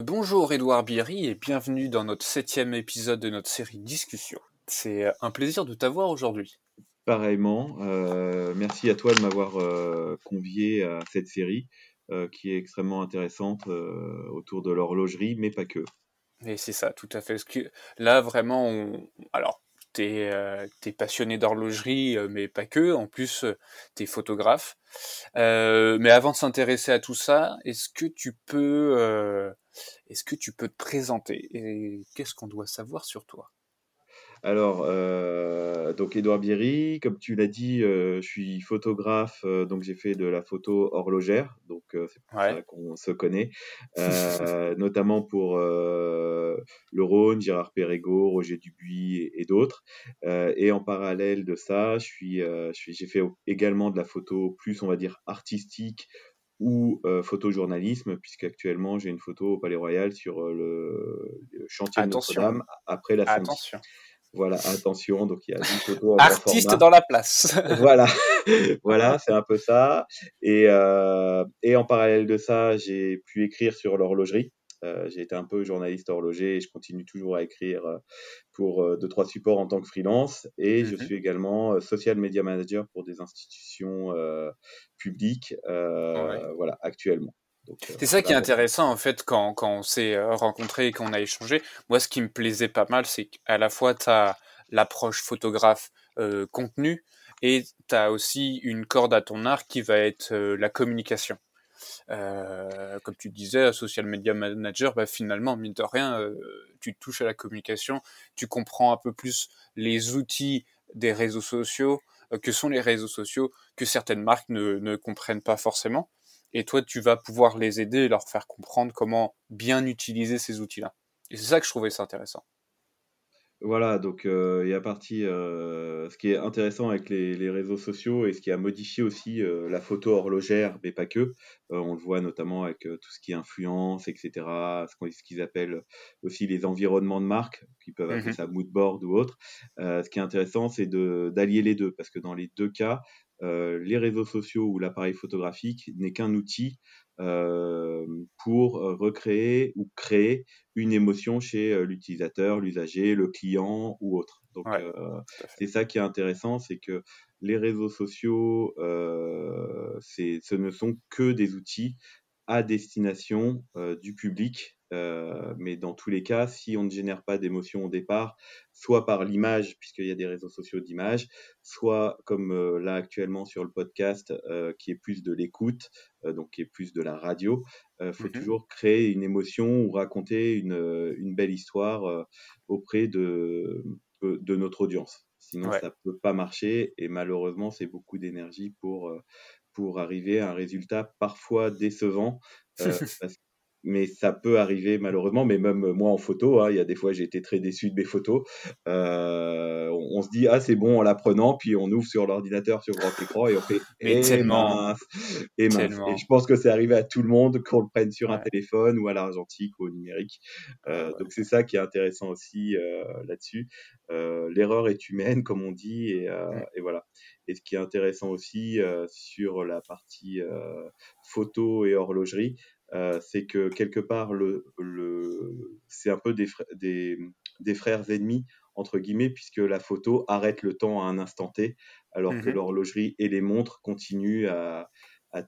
Bonjour Edouard Bierry et bienvenue dans notre septième épisode de notre série Discussion. C'est un plaisir de t'avoir aujourd'hui. Pareillement, euh, merci à toi de m'avoir euh, convié à cette série euh, qui est extrêmement intéressante autour de l'horlogerie, mais pas que. Et c'est ça, tout à fait. que là, vraiment, on... alors, tu es, passionné d'horlogerie, mais pas que. En plus, tu es photographe. mais avant de s'intéresser à tout ça, est-ce que tu peux est-ce que tu peux te présenter et qu'est-ce qu'on doit savoir sur toi? Alors, euh, donc Édouard Bierry, comme tu l'as dit, euh, je suis photographe, euh, donc j'ai fait de la photo horlogère, donc c'est pour ça qu'on se connaît, notamment pour le Rhône, Gérard Perregaux, Roger Dubuis et, d'autres. et en parallèle de ça, je suis, j'ai fait également de la photo plus, on va dire, artistique ou photojournalisme, puisqu'actuellement j'ai une photo au Palais Royal sur le, chantier de Notre-Dame après la Attention. Voilà, attention, donc il y a une photo Artiste dans la place. voilà, voilà, c'est un peu ça. Et, et en parallèle de ça, j'ai pu écrire sur l'horlogerie. Euh, j'ai été un peu journaliste horloger et je continue toujours à écrire euh, pour euh, deux, trois supports en tant que freelance. Et je mmh suis également social media manager pour des institutions publiques, voilà, actuellement. C'est ça qui est intéressant en fait quand, quand on s'est rencontré et qu'on a échangé. Moi, ce qui me plaisait pas mal, c'est qu'à la fois tu as l'approche photographe contenu et tu as aussi une corde à ton arc qui va être la communication. Euh, comme tu disais, social media manager, bah, finalement, mine de rien, euh, tu touches à la communication, tu comprends un peu plus les outils des réseaux sociaux, euh, que sont les réseaux sociaux, que certaines marques ne, ne comprennent pas forcément. Et toi, tu vas pouvoir les aider et leur faire comprendre comment bien utiliser ces outils-là. Et c'est ça que je trouvais ça intéressant. Voilà, donc euh, il y a partie, euh, ce qui est intéressant avec les, réseaux sociaux et ce qui a modifié aussi euh, la photo horlogère, mais pas que. on le voit notamment avec tout ce qui est influence, etc. Ce qu'ils appellent aussi les environnements de marque, qui peuvent appeler mmh ça mood board ou autre. ce qui est intéressant, c'est d'allier les deux, parce que dans les deux cas, les réseaux sociaux ou l'appareil photographique n'est qu'un outil pour recréer ou créer une émotion chez l'utilisateur, l'usager, le client ou autre. Donc c'est ça qui est intéressant, c'est que les réseaux sociaux, ce ne sont que des outils à destination du public euh, mais dans tous les cas, si on ne génère pas d'émotion au départ, soit par l'image, puisqu'il y a des réseaux sociaux d'image, soit comme euh, là actuellement sur le podcast, euh, qui est plus de l'écoute, donc qui est plus de la radio, il faut mmh toujours créer une émotion ou raconter une, une belle histoire auprès de, de notre audience. Sinon, ça ne peut pas marcher et malheureusement, c'est beaucoup d'énergie pour, pour arriver à un résultat parfois décevant. parce mais ça peut arriver malheureusement, mais même moi en photo, hein, il y a des fois j'ai été très déçu de mes photos. Euh, on, se dit ah c'est bon en la prenant, puis on ouvre sur l'ordinateur sur grand écran et on fait mais eh, tellement, et, je pense que c'est arrivé à tout le monde qu'on le prenne sur un téléphone ou à l'argentique ou au numérique. Euh, donc c'est ça qui est intéressant aussi euh, là-dessus. L'erreur est humaine comme on dit et, et, voilà. Et ce qui est intéressant aussi sur la partie photo et horlogerie, euh, c'est que quelque part, le, c'est un peu des, des, frères ennemis, entre guillemets, puisque la photo arrête le temps à un instant T, alors que mmh l'horlogerie et les montres continuent à,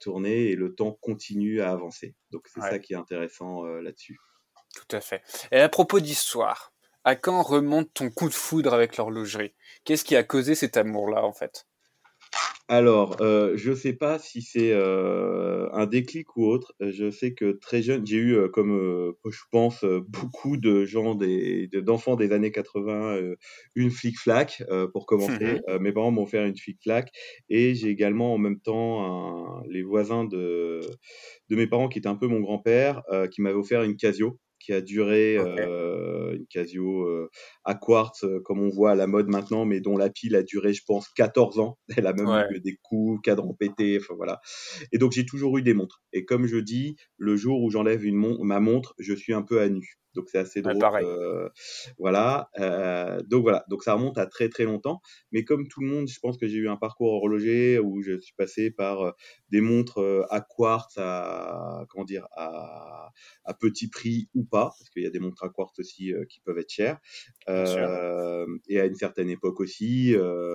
tourner et le temps continue à avancer. Donc c'est ça qui est intéressant euh, là-dessus. Tout à fait. Et à propos d'histoire, à quand remonte ton coup de foudre avec l'horlogerie? Qu'est-ce qui a causé cet amour-là, en fait? Alors, euh, je ne sais pas si c'est euh, un déclic ou autre. Je sais que très jeune, j'ai eu, euh, comme je pense beaucoup de gens, des, d'enfants des années 80, une flic-flac pour commencer. Mmh mes parents m'ont fait une flic-flac et j'ai également en même temps les voisins de, de mes parents qui étaient un peu mon grand-père, qui m'avaient offert une Casio qui a duré euh, une Casio euh, à quartz, euh, comme on voit à la mode maintenant, mais dont la pile a duré, je pense, 14 ans. Elle a même eu des coups, cadran pété, enfin voilà. Et donc j'ai toujours eu des montres. Et comme je dis, le jour où j'enlève une ma montre, je suis un peu à nu. Donc c'est assez drôle. Euh, voilà, euh, donc voilà, donc ça remonte à très très longtemps. Mais comme tout le monde, je pense que j'ai eu un parcours horloger où je suis passé par euh, des montres à quartz, à comment dire, à, à petit prix ou pas, parce qu'il y a des montres à quartz aussi qui peuvent être chères. et à une certaine époque aussi,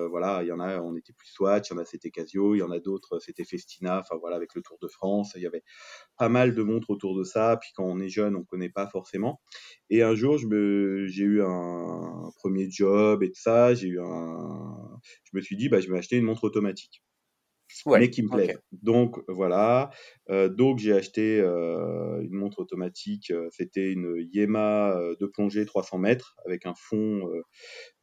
voilà, il y en a, on était plus Swatch, il y en a c'était Casio, il y en a d'autres, c'était Festina. Enfin voilà, avec le Tour de France, il y avait pas mal de montres autour de ça. Puis quand on est jeune, on connaît pas forcément. Et un jour, j'ai eu un, premier job et tout ça. J'ai eu un, je me suis dit, bah, je vais acheter une montre automatique. Mais qui me plaît. Donc voilà. Euh, donc j'ai acheté euh, une montre automatique. Euh, c'était une Yema de plongée 300 mètres avec un fond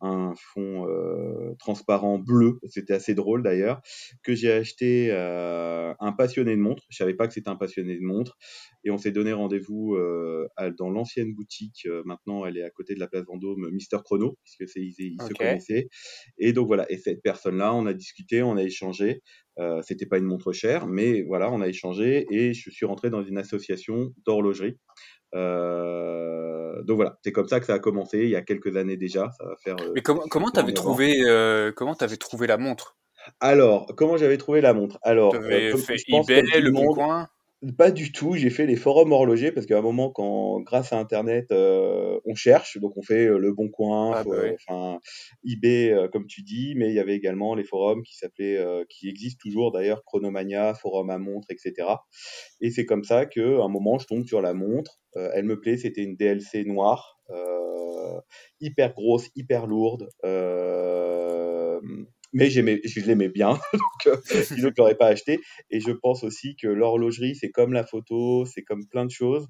un fond euh, transparent bleu, c'était assez drôle d'ailleurs, que j'ai acheté euh, un passionné de montres. Je savais pas que c'était un passionné de montres, et on s'est donné rendez-vous euh, dans l'ancienne boutique. maintenant, elle est à côté de la place Vendôme, Mister Chrono, puisque c'est ils, se connaissaient. Et donc voilà. Et cette personne-là, on a discuté, on a échangé. Euh, c'était pas une montre chère, mais voilà, on a échangé et je suis rentré dans une association d'horlogerie euh, donc voilà, c'est comme ça que ça a commencé il y a quelques années déjà. Ça va faire. Euh, Mais comment comment t'avais trouvé comment t'avais trouvé la montre? Alors comment j'avais trouvé la montre? Alors t'avais fait eBay, le Bon Coin? Pas du tout. J'ai fait les forums horlogers parce qu'à un moment, quand grâce à Internet, euh, on cherche, donc on fait euh, le Bon Coin, ah, bah enfin eBay, euh, comme tu dis, mais il y avait également les forums qui s'appelaient, qui existent toujours d'ailleurs, Chronomania, Forum à montre, etc. Et c'est comme ça que, un moment, je tombe sur la montre. elle me plaît. C'était une DLC noire, hyper grosse, hyper lourde mais je l'aimais bien, donc euh, sinon je l'aurais pas acheté. Et je pense aussi que l'horlogerie, c'est comme la photo, c'est comme plein de choses.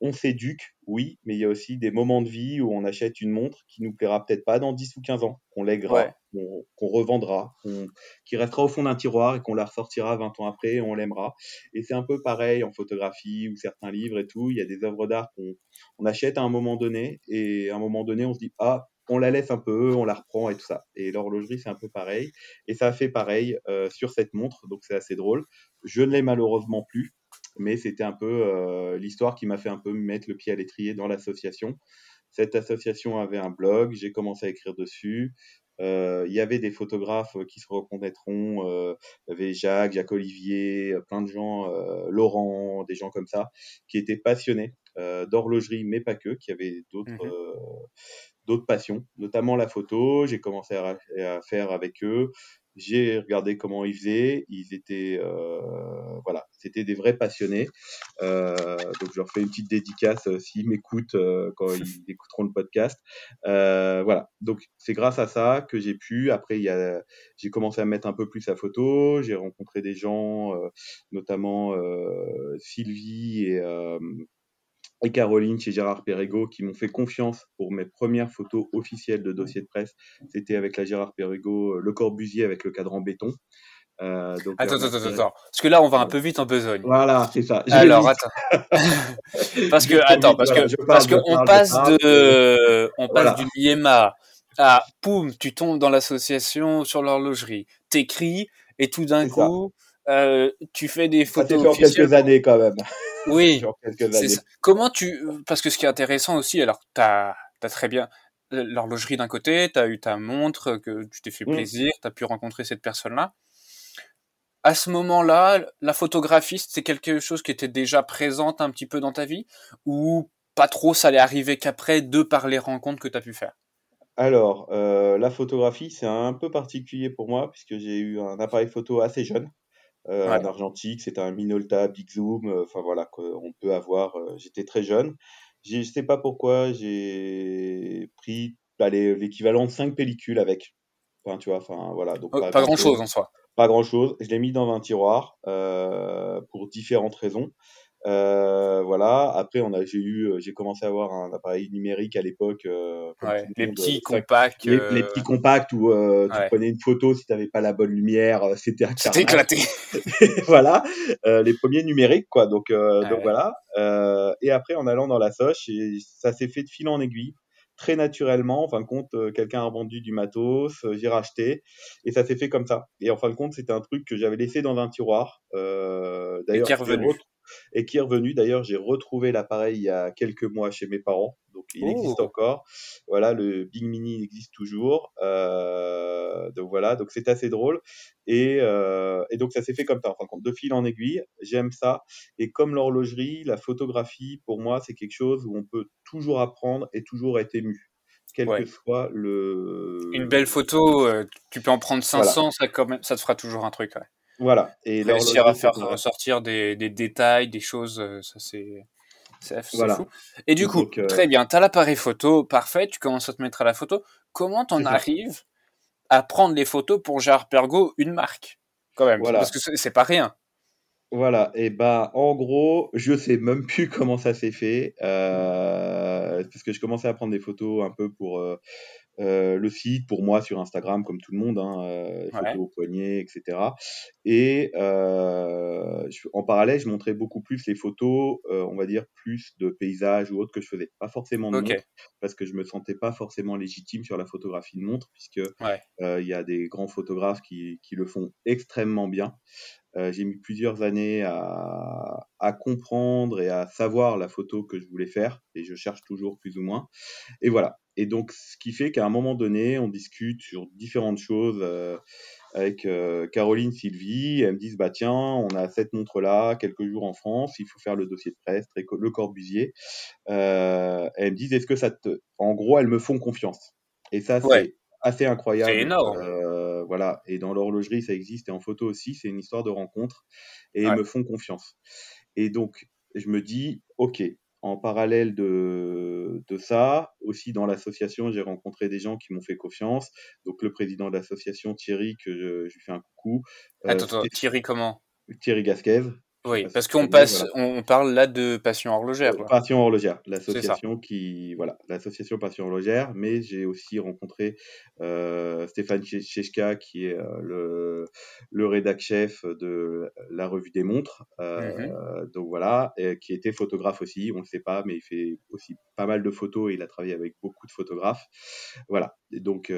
On s'éduque, oui, mais il y a aussi des moments de vie où on achète une montre qui nous plaira peut-être pas dans 10 ou 15 ans, qu'on lèguera, qu'on revendra, qui restera au fond d'un tiroir et qu'on la ressortira 20 ans après et on l'aimera. Et c'est un peu pareil en photographie ou certains livres et tout. Il y a des œuvres d'art qu'on on achète à un moment donné et à un moment donné, on se dit, ah, on la laisse un peu, on la reprend et tout ça. Et l'horlogerie, c'est un peu pareil. Et ça a fait pareil euh, sur cette montre, donc c'est assez drôle. Je ne l'ai malheureusement plus, mais c'était un peu euh, l'histoire qui m'a fait un peu mettre le pied à l'étrier dans l'association. Cette association avait un blog, j'ai commencé à écrire dessus. Euh, il y avait des photographes qui se reconnaîtront. il y avait Jacques, Jacques Olivier, plein de gens, Laurent, des gens comme ça, qui étaient passionnés d'horlogerie, mais pas que, qui avaient d'autres mmh d'autres passions, notamment la photo. J'ai commencé à, faire avec eux. J'ai regardé comment ils faisaient. Ils étaient, euh, voilà, c'était des vrais passionnés. Euh, donc je leur fais une petite dédicace euh, s'ils m'écoutent quand ils écouteront le podcast. voilà. Donc c'est grâce à ça que j'ai pu. Après, il y j'ai commencé à mettre un peu plus à photo. J'ai rencontré des gens, notamment Sylvie et et Caroline chez Gérard Perregaux qui m'ont fait confiance pour mes premières photos officielles de dossier de presse. C'était avec la Gérard Perregaux, euh, le Corbusier avec le cadran béton. Euh, attends, attends, attends, attends, parce que là on va un peu vite en besogne. Voilà, c'est ça. Alors attends, parce que attends, parce que parce que on passe de, on passe du Yema à poum, tu tombes dans l'association sur l'horlogerie, t'écris et tout d'un coup euh, tu fais des photos. Ça quelques années quand même. Oui. Comment tu, parce que ce qui est intéressant aussi, alors tu as, très bien l'horlogerie d'un côté, tu as eu ta montre, que tu t'es fait mmh. plaisir, tu as pu rencontrer cette personne-là. À ce moment-là, la photographie, c'est quelque chose qui était déjà présente un petit peu dans ta vie ou pas trop, ça allait arriver qu'après, de par les rencontres que tu as pu faire? Alors, euh, la photographie, c'est un peu particulier pour moi puisque j'ai eu un appareil photo assez jeune euh, en argentique. C'était un Minolta Big Zoom. Euh, enfin voilà, qu'on peut avoir. Euh, j'étais très jeune. Je sais pas pourquoi j'ai pris l'équivalent de 5 pellicules avec. Enfin, tu vois, enfin voilà. Donc, oh, pas, grand chose en soi. Pas grand chose. Je l'ai mis dans un tiroir euh, pour différentes raisons. Euh, voilà. Après, on a, j'ai eu, euh, j'ai commencé à avoir un appareil numérique à l'époque. Euh, les petits compacts. Les, petits compacts où tu prenais une photo si tu n'avais pas la bonne lumière, c'était C'était éclaté. voilà, les premiers numériques quoi. Donc, donc voilà. et après, en allant dans la soche, ça s'est fait de fil en aiguille très naturellement. En fin de compte, quelqu'un a vendu du matos, j'ai racheté, et ça s'est fait comme ça. Et en fin de compte, c'était un truc que j'avais laissé dans un tiroir. Euh, D'ailleurs, et qui est revenu et qui est revenu. D'ailleurs, j'ai retrouvé l'appareil il y a quelques mois chez mes parents. il existe Oh. encore. Voilà, le Big Mini existe toujours. Euh, donc voilà, donc c'est assez drôle. Et, euh, et donc ça s'est fait comme ça, en fin de compte, de fil en aiguille. J'aime ça. Et comme l'horlogerie, la photographie, pour moi, c'est quelque chose où on peut toujours apprendre et toujours être ému, quel Ouais. que soit le. Une belle photo, euh, tu peux en prendre Voilà. 500, ça, quand même, ça te fera toujours un truc. Ouais. Voilà. Et Réussir à faire ressortir des, des détails, des choses, euh, ça c'est Voilà. fou. Et du coup, Donc, euh, très bien, tu as l'appareil photo, parfait, tu commences à te mettre à la photo. Comment t'en arrives à prendre les photos pour Gérard Pergaud, une marque Quand même, Voilà. parce que c'est pas rien. Voilà, et bah en gros, je sais même plus comment ça s'est fait, euh, parce que je commençais à prendre des photos un peu pour euh, euh, le site, pour moi sur Instagram, comme tout le monde, hein, euh, Ouais. photos au poignet, etc. Et euh, je- en parallèle, je montrais beaucoup plus les photos, euh, on va dire plus de paysages ou autres que je faisais, pas forcément de Ok. montres, parce que je me sentais pas forcément légitime sur la photographie de montre, puisque Ouais. euh, il y a des grands photographes qui, qui le font extrêmement bien. Euh, j'ai mis plusieurs années à, à comprendre et à savoir la photo que je voulais faire, et je cherche toujours plus ou moins. Et voilà. Et donc, ce qui fait qu'à un moment donné, on discute sur différentes choses euh, avec euh, Caroline, Sylvie. Elles me disent, bah tiens, on a cette montre-là, quelques jours en France, il faut faire le dossier de presse, le Corbusier. Elles me disent, est-ce que ça te... En gros, elles me font confiance. Et ça, Ouais. c'est assez incroyable. C'est énorme. Voilà. Et dans l'horlogerie, ça existe, et en photo aussi, c'est une histoire de rencontre. Et Ouais. elles me font confiance. Et donc, je me dis, ok, en parallèle de, de ça, aussi dans l'association, j'ai rencontré des gens qui m'ont fait confiance. Donc, le président de l'association, Thierry, que je, je lui fais un coucou. Euh, Attends, Thierry, comment? Thierry Gasquez. Oui, parce qu'on passe, voilà. on parle là de passion horlogère. Là. Passion horlogère, l'association qui, voilà, l'association Passion horlogère, mais j'ai aussi rencontré euh, Stéphane Che- Chechka, qui est euh, le, le rédac chef de la revue des montres, euh, Mhm. donc voilà, et qui était photographe aussi, on le sait pas, mais il fait aussi pas mal de photos et il a travaillé avec beaucoup de photographes, voilà. Et donc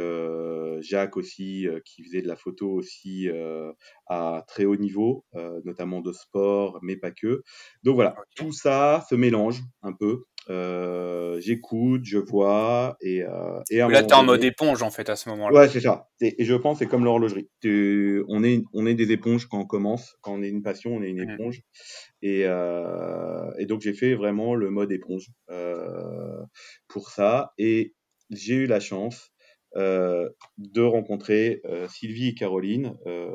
Jacques aussi, qui faisait de la photo aussi à très haut niveau, euh, notamment de sport, mais pas que. Donc voilà, tout ça se mélange un peu. Euh, J'écoute, je vois, et, euh, et à un Là, t'es en mode éponge en fait à ce moment-là. Ouais, c'est ça. Et, et je pense c'est comme l'horlogerie. Tu- On est, on est des éponges quand on commence. Quand on est une passion, on est une Mhm. éponge. Et, euh, et donc j'ai fait vraiment le mode éponge euh, pour ça. Et j'ai eu la chance de rencontrer euh, Sylvie et Caroline euh,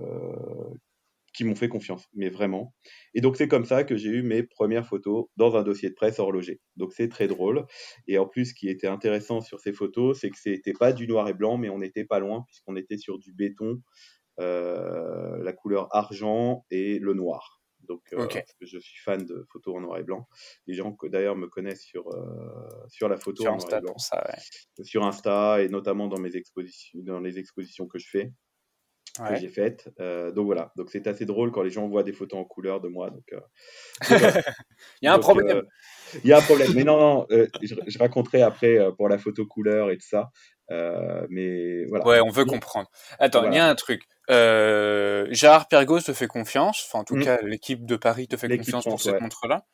qui m'ont fait confiance, mais vraiment. Et donc c'est comme ça que j'ai eu mes premières photos dans un dossier de presse horloger. Donc c'est très drôle. Et en plus, ce qui était intéressant sur ces photos, c'est que c'était pas du noir et blanc, mais on n'était pas loin puisqu'on était sur du béton, euh, la couleur argent et le noir. Donc euh, Ok. parce que je suis fan de photos en noir et blanc. Les gens que d'ailleurs me connaissent sur euh, sur la photo Sur en noir Insta et blanc, pour ça, ouais. sur Insta et notamment dans mes expositions, dans les expositions que je fais que j'ai faites. Euh, donc voilà, donc c'est assez drôle quand les gens voient des photos en couleur de moi. Donc, euh. Il y a un Donc, problème. euh, Il y a un problème, mais non, non, je, je raconterai après pour la photo couleur et tout ça. Mais voilà. Ouais, on veut comprendre. Attends, il y a un truc. Euh, Gérard Pergos te fait confiance. Enfin, en tout Mm. cas, l'équipe de Paris te fait confiance pour cette ouais. montre-là.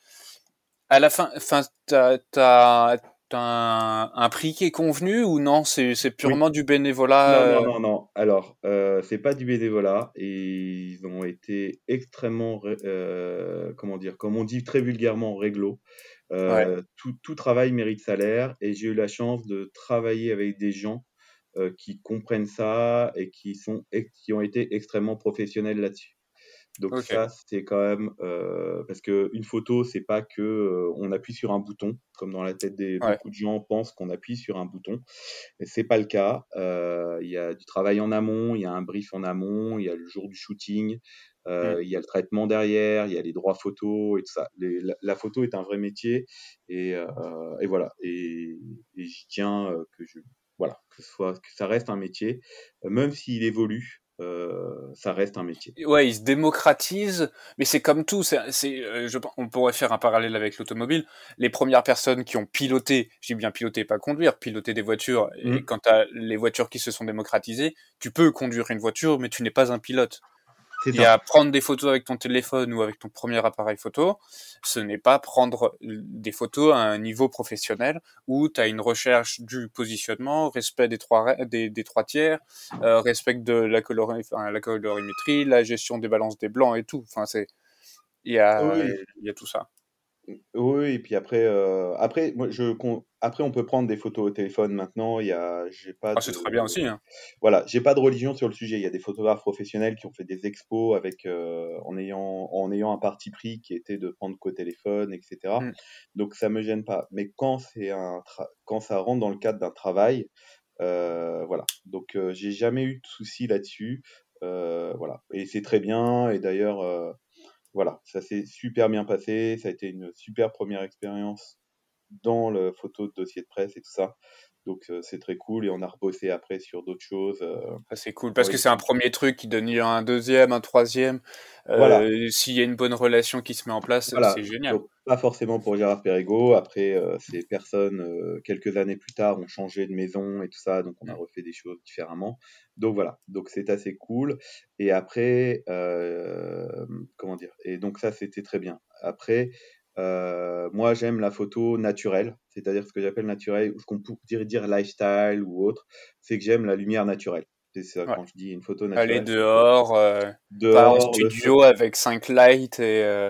À la fin, enfin, t'as, t'as un, un prix qui est convenu ou non? C'est, Oui. purement du Non, bénévolat. non, euh, non, non. Alors, euh, c'est pas du bénévolat et ils ont été extrêmement, euh, comment dire, comme on dit très vulgairement, réglo. Ouais. Euh, tout, tout travail mérite salaire et j'ai eu la chance de travailler avec des gens euh, qui comprennent ça et qui sont qui ont été extrêmement professionnels là-dessus. Donc ça, c'est quand même euh, parce que une photo, c'est pas que euh, on appuie sur un bouton, comme dans la tête des Ouais. beaucoup de gens pensent qu'on appuie sur un bouton. C'est pas le cas. Euh, Il y a du travail en amont, il y a un brief en amont, il y a le jour du shooting, Mm. euh, il y a le traitement derrière, il y a les droits photos et tout ça. Les- la, la photo est un vrai métier et, euh, et voilà. Et, et j'y tiens euh, que je voilà que ce soit que ça reste un métier, euh, même s'il évolue. euh, ça reste un métier. Ouais, il se démocratise, mais c'est comme tout. C'est, c'est, euh, je, on pourrait faire un parallèle avec l'automobile. Les premières personnes qui ont piloté, je dis bien piloter, pas conduire, piloter des voitures. Et Mm. quand t'as les voitures qui se sont démocratisées, tu peux conduire une voiture, mais tu n'es pas un pilote. Il y a prendre des photos avec ton téléphone ou avec ton premier appareil photo. Ce n'est pas prendre des photos à un niveau professionnel où tu as une recherche du positionnement, respect des trois, des, des trois tiers, euh, respect de la, la colorimétrie, la gestion des balances des blancs et tout. Enfin, c'est, il y a, il y a tout ça. Oui, et puis après, euh, après, moi, je, après, on peut prendre des photos au téléphone maintenant. Il y a, j'ai pas. Ah, c'est très bien aussi. Hein. Voilà, j'ai pas de religion sur le sujet. Il y a des photographes professionnels qui ont fait des expos avec, euh, en ayant, en ayant un parti pris qui était de prendre qu'au téléphone, etc. Mm. Donc ça me gêne pas. Mais quand c'est un, quand ça rentre dans le cadre d'un travail, euh, voilà. Donc j'ai jamais eu de soucis là-dessus. voilà, et c'est très bien. Et d'ailleurs voilà, ça s'est super bien passé. Ça a été une super première expérience dans le photo de dossier de presse et tout ça. Donc euh, c'est très cool et on a rebossé après sur d'autres choses. Euh, ah, c'est cool parce que c'est un premier truc qui donne lieu à un deuxième, un troisième. Euh, S'il y a une bonne relation qui se met en place, c'est génial. pas forcément pour Gérard Perrigo. Après, euh, ces personnes, quelques années plus tard, ont changé de maison et tout ça, donc on a refait des choses différemment. Donc voilà, donc c'est assez cool. Et après, comment dire? Et donc ça, c'était très bien. Après, euh, moi, j'aime la photo naturelle, c'est-à-dire ce que j'appelle naturel, ou ce qu'on pourrait dire lifestyle ou autre, c'est que j'aime la lumière naturelle. C'est ça quand je dis une photo naturelle. Aller dehors, euh, dehors pas en studio avec 5 lights et. Euh,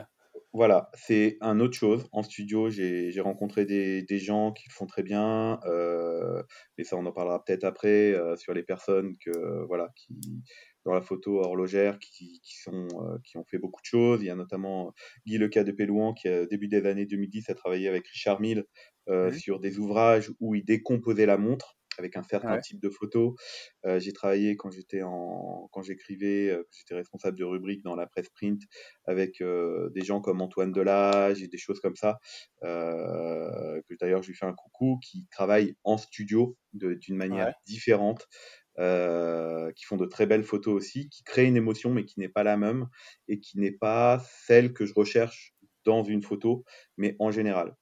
voilà, c'est un autre chose. En studio, j'ai rencontré des, des, gens qui le font très bien, euh, mais ça on en parlera peut-être après sur les personnes que voilà qui dans la photo horlogère qui, qui sont euh, qui ont fait beaucoup de choses. Il y a notamment Guy Leca de Pélouan qui, au début des années 2010, a travaillé avec Richard Mille mmh. sur des ouvrages où il décomposait la montre avec un certain type de photos. Euh, j'ai travaillé quand j'étais en, quand j'écrivais, euh, j'étais responsable de rubrique dans la presse print avec euh, des gens comme Antoine Delage et des choses comme ça. que d'ailleurs je lui fais un coucou, qui travaillent en studio d'une manière différente. Qui font de très belles photos aussi, qui créent une émotion mais qui n'est pas la même et qui n'est pas celle que je recherche dans une photo, mais en général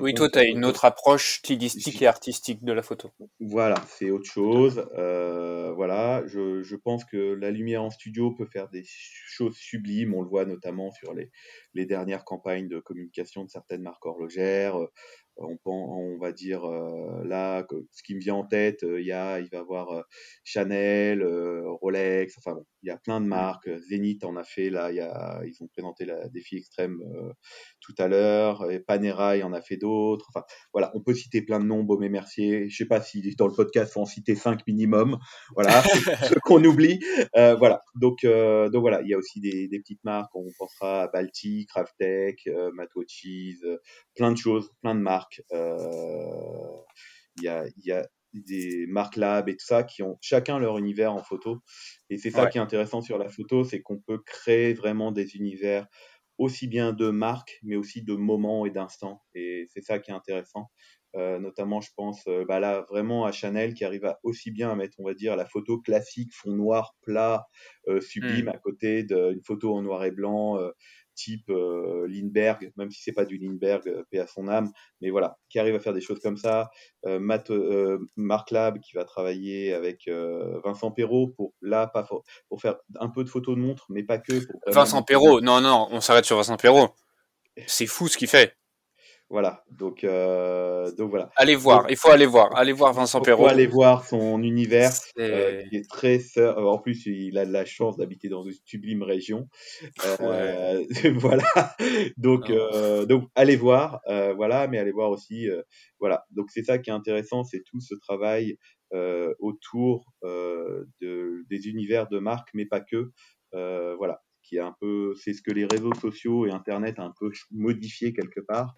oui, toi, tu as une autre approche stylistique et artistique de la photo. Voilà, c'est autre chose. Euh, voilà, je, je, pense que la lumière en studio peut faire des choses sublimes. On le voit notamment sur les, les dernières campagnes de communication de certaines marques horlogères on, on va dire euh, là ce qui me vient en tête euh, il y a il va avoir euh, Chanel Rolex enfin bon il y a plein de mmh. marques. Zenith en a fait là il y a ils ont présenté la défi extrême tout à l'heure. Et Panerai en a fait d'autres. Enfin voilà on peut citer plein de noms Baumé Mercier. Je sais pas si dans le podcast faut en citer cinq minimum. Voilà ce qu'on oublie. Voilà. Donc donc voilà il y a aussi des, des, petites marques. On pensera à Balti Craftec euh, Matwatches plein de choses plein de marques euh, il y, a, y a des marques lab et tout ça qui ont chacun leur univers en photo. Et c'est ça qui est intéressant sur la photo, c'est qu'on peut créer vraiment des univers aussi bien de marques, mais aussi de moments et d'instants. Et c'est ça qui est intéressant. Euh, notamment, je pense euh, bah là vraiment à Chanel qui arrive à aussi bien à mettre, on va dire, la photo classique, fond noir, plat, sublime, mmh. à côté d'une photo en noir et blanc, type euh, Lindbergh, même si c'est pas du Lindbergh, euh, paix à son âme, mais voilà, qui arrive à faire des choses comme ça. Euh, Matt, Marc Lab qui va travailler avec Vincent Perrault pour là, pas pour, pour, faire un peu de photos de montres, mais pas que. Vincent Perrault, non, non, on s'arrête sur Vincent Perrault. C'est fou ce qu'il fait. Voilà, donc, euh, donc voilà. Allez voir, il faut aller voir, allez voir Vincent Perrault. Il faut aller voir son univers, euh, qui est très. Euh, en plus, il a de la chance d'habiter dans une sublime région. Euh, voilà, donc, euh, donc allez voir, voilà, mais allez voir aussi, voilà. Donc c'est ça qui est intéressant, c'est tout ce travail autour de, des univers de marque, mais pas que. voilà, qui un peu, c'est ce que les réseaux sociaux et Internet a un peu modifié quelque part.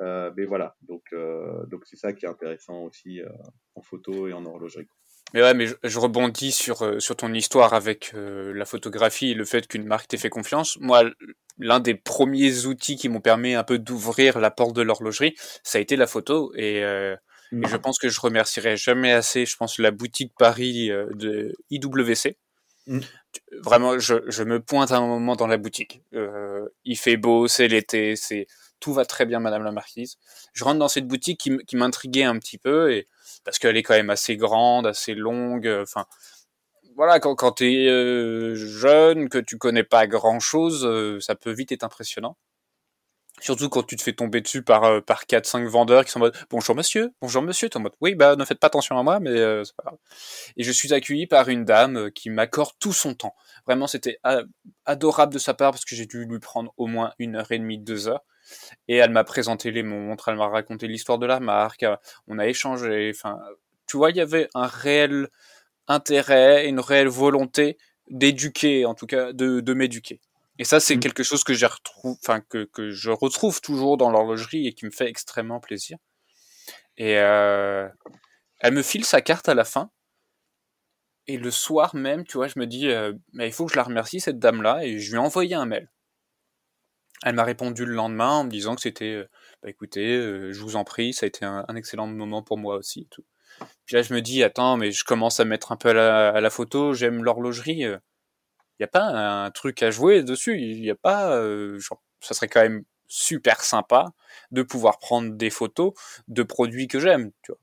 Euh, mais voilà, donc euh, donc c'est ça qui est intéressant aussi euh, en photo et en horlogerie. Mais ouais, mais je, rebondis sur sur ton histoire avec la photographie et le fait qu'une marque t'ait fait confiance. Moi, l'un des premiers outils qui m'ont permis un peu d'ouvrir la porte de l'horlogerie, ça a été la photo et mmh. je pense que je remercierai jamais assez, je pense, la boutique Paris de IWC, Mmh. Vraiment, je, me pointe à un moment dans la boutique. Euh, il fait beau, c'est l'été, c'est tout va très bien, Madame la Marquise. Je rentre dans cette boutique qui, m'intriguait un petit peu et parce qu'elle est quand même assez grande, assez longue. Enfin, voilà, quand, quand tu es euh, jeune, que tu connais pas grand chose, ça peut vite être impressionnant. Surtout quand tu te fais tomber dessus par, euh, par 4-5 vendeurs qui sont en mode Bonjour monsieur, bonjour monsieur, tu en mode Oui, bah ne faites pas attention à moi, mais euh, c'est pas grave. Et je suis accueilli par une dame euh, qui m'accorde tout son temps. Vraiment, c'était adorable de sa part parce que j'ai dû lui prendre au moins une heure et demie, deux heures. Et elle m'a présenté les montres, elle m'a raconté l'histoire de la marque, on a échangé. Enfin, tu vois, il y avait un réel intérêt, une réelle volonté d'éduquer, en tout cas, de, de m'éduquer. Et ça, c'est mmh. quelque chose que, retrouve, que, que, je retrouve toujours dans l'horlogerie et qui me fait extrêmement plaisir. Et euh, elle me file sa carte à la fin. Et le soir même, tu vois, je me dis, euh, mais il faut que je la remercie, cette dame-là. Et je lui ai envoyé un mail. Elle m'a répondu le lendemain en me disant que c'était, euh, bah écoutez, je vous en prie, ça a été un, excellent moment pour moi aussi. tout. Puis là, je me dis, attends, mais je commence à mettre un peu à la, à la photo, j'aime l'horlogerie n'y a pas un truc à jouer dessus. Il a pas, euh, ça serait quand même super sympa de pouvoir prendre des photos de produits que j'aime, tu vois.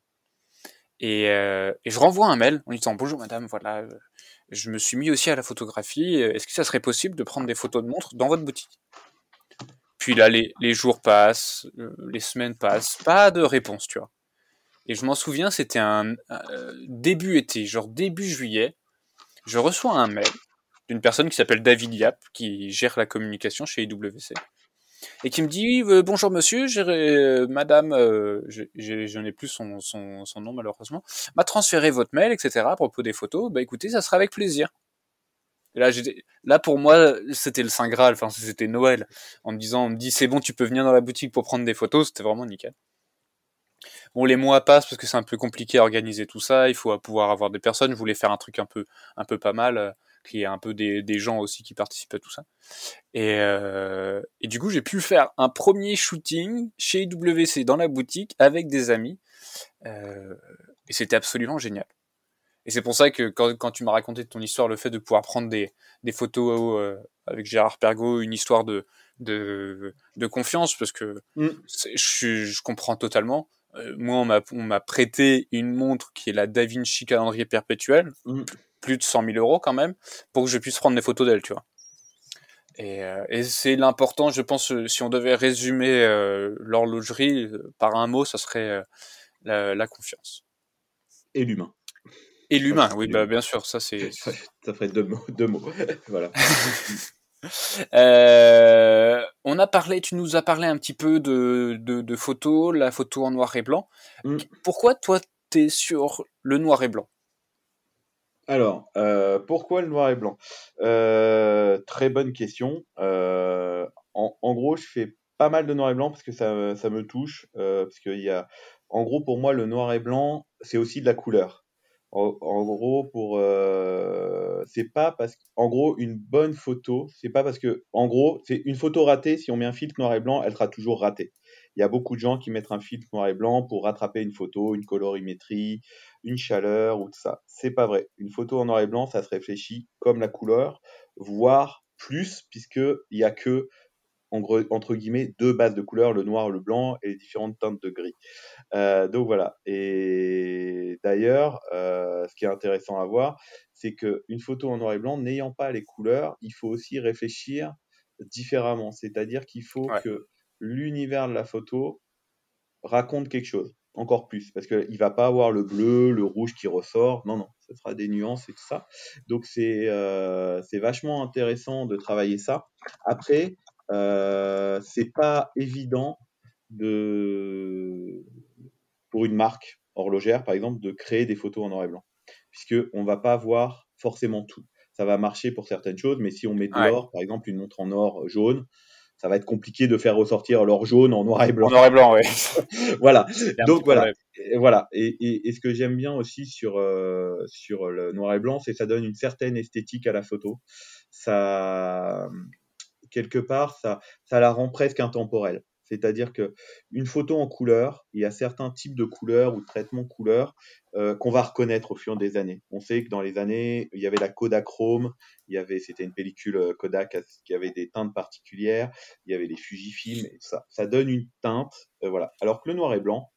Et, euh, et, je renvoie un mail en disant bonjour madame, voilà, je me suis mis aussi à la photographie. Est-ce que ça serait possible de prendre des photos de montres dans votre boutique? Puis là, les, les, jours passent, euh, les semaines passent, pas de réponse, tu vois. Et je m'en souviens, c'était un début été, genre début juillet. Je reçois un mail d'une personne qui s'appelle David Yap, qui gère la communication chez IWC, et qui me dit euh, bonjour monsieur, euh, madame, euh, je n'ai plus son, nom malheureusement, m'a transféré votre mail, etc. à propos des photos. Bah écoutez, ça sera avec plaisir. là, là pour moi, c'était le saint graal, enfin c'était Noël, en me disant, on me dit c'est bon, tu peux venir dans la boutique pour prendre des photos, c'était vraiment nickel. Bon, les mois passent parce que c'est un peu compliqué à organiser tout ça. Il faut pouvoir avoir des personnes. Je voulais faire un truc un peu, un peu pas mal qui est un peu des, des, gens aussi qui participent à tout ça. Et, euh, et du coup, j'ai pu faire un premier shooting chez IWC dans la boutique avec des amis. Euh, et c'était absolument génial. Et c'est pour ça que quand, quand tu m'as raconté ton histoire, le fait de pouvoir prendre des, des photos euh, avec Gérard Pergaud, une histoire de, de, de confiance, parce que mm. je, je, comprends totalement. Moi, on m'a prêté une montre qui est la Da Vinci calendrier perpétuel. Plus de 100 000 euros quand même pour que je puisse prendre des photos d'elle, tu vois. Et, euh, et c'est l'important, je pense, euh, si on devait résumer euh, l'horlogerie par un mot, ça serait la, la, confiance. Et l'humain. Et l'humain, oui, bah, bien sûr, ça c'est. ça ferait deux mots. Deux mots. voilà. on a parlé, tu nous as parlé un petit peu de, de, de photos, la photo en noir et blanc. Mm. Pourquoi toi, tu es sur le noir et blanc? Alors, euh, pourquoi le noir et blanc? Euh, Très bonne question. Euh, en, gros, je fais pas mal de noir et blanc parce que ça, me touche. parce qu'il y a, en gros, pour moi, le noir et blanc, c'est aussi de la couleur. En, gros, pour, c'est pas parce qu'en gros, une bonne photo, c'est pas parce que, en gros, c'est une photo ratée. Si on met un filtre noir et blanc, elle sera toujours ratée. Il y a beaucoup de gens qui mettent un filtre noir et blanc pour rattraper une photo, une colorimétrie, une chaleur ou tout ça. C'est pas vrai. Une photo en noir et blanc, ça se réfléchit comme la couleur, voire plus, puisqu'il n'y a que entre guillemets deux bases de couleurs, le noir, le blanc et les différentes teintes de gris. Euh, donc voilà. Et d'ailleurs, euh, ce qui est intéressant à voir, c'est qu'une photo en noir et blanc, n'ayant pas les couleurs, il faut aussi réfléchir différemment. C'est-à-dire qu'il faut que l'univers de la photo raconte quelque chose, encore plus, parce qu'il ne va pas avoir le bleu, le rouge qui ressort, non, non, ce sera des nuances et tout ça. Donc c'est euh, vachement intéressant de travailler ça. Après, euh, c'est pas évident de, pour une marque horlogère, par exemple, de créer des photos en noir et blanc, puisqu'on ne va pas voir forcément tout. Ça va marcher pour certaines choses, mais si on met de l'or, par exemple une montre en or jaune, ça va être compliqué de faire ressortir l'or jaune en noir et blanc. En noir et blanc, oui. voilà. Donc voilà. Et, voilà. Et, et, ce que j'aime bien aussi sur euh, sur le noir et blanc, c'est que ça donne une certaine esthétique à la photo. Ça quelque part, ça ça la rend presque intemporelle. C'est-à-dire que une photo en couleur, il y a certains types de couleurs ou de traitements couleurs euh, qu'on va reconnaître au fur des années. On sait que dans les années, il y avait la Kodachrome, il y avait, c'était une pellicule euh, Kodak qui avait des teintes particulières, il y avait les Fujifilm, et ça, ça donne une teinte, euh, voilà. Alors que le noir et blanc,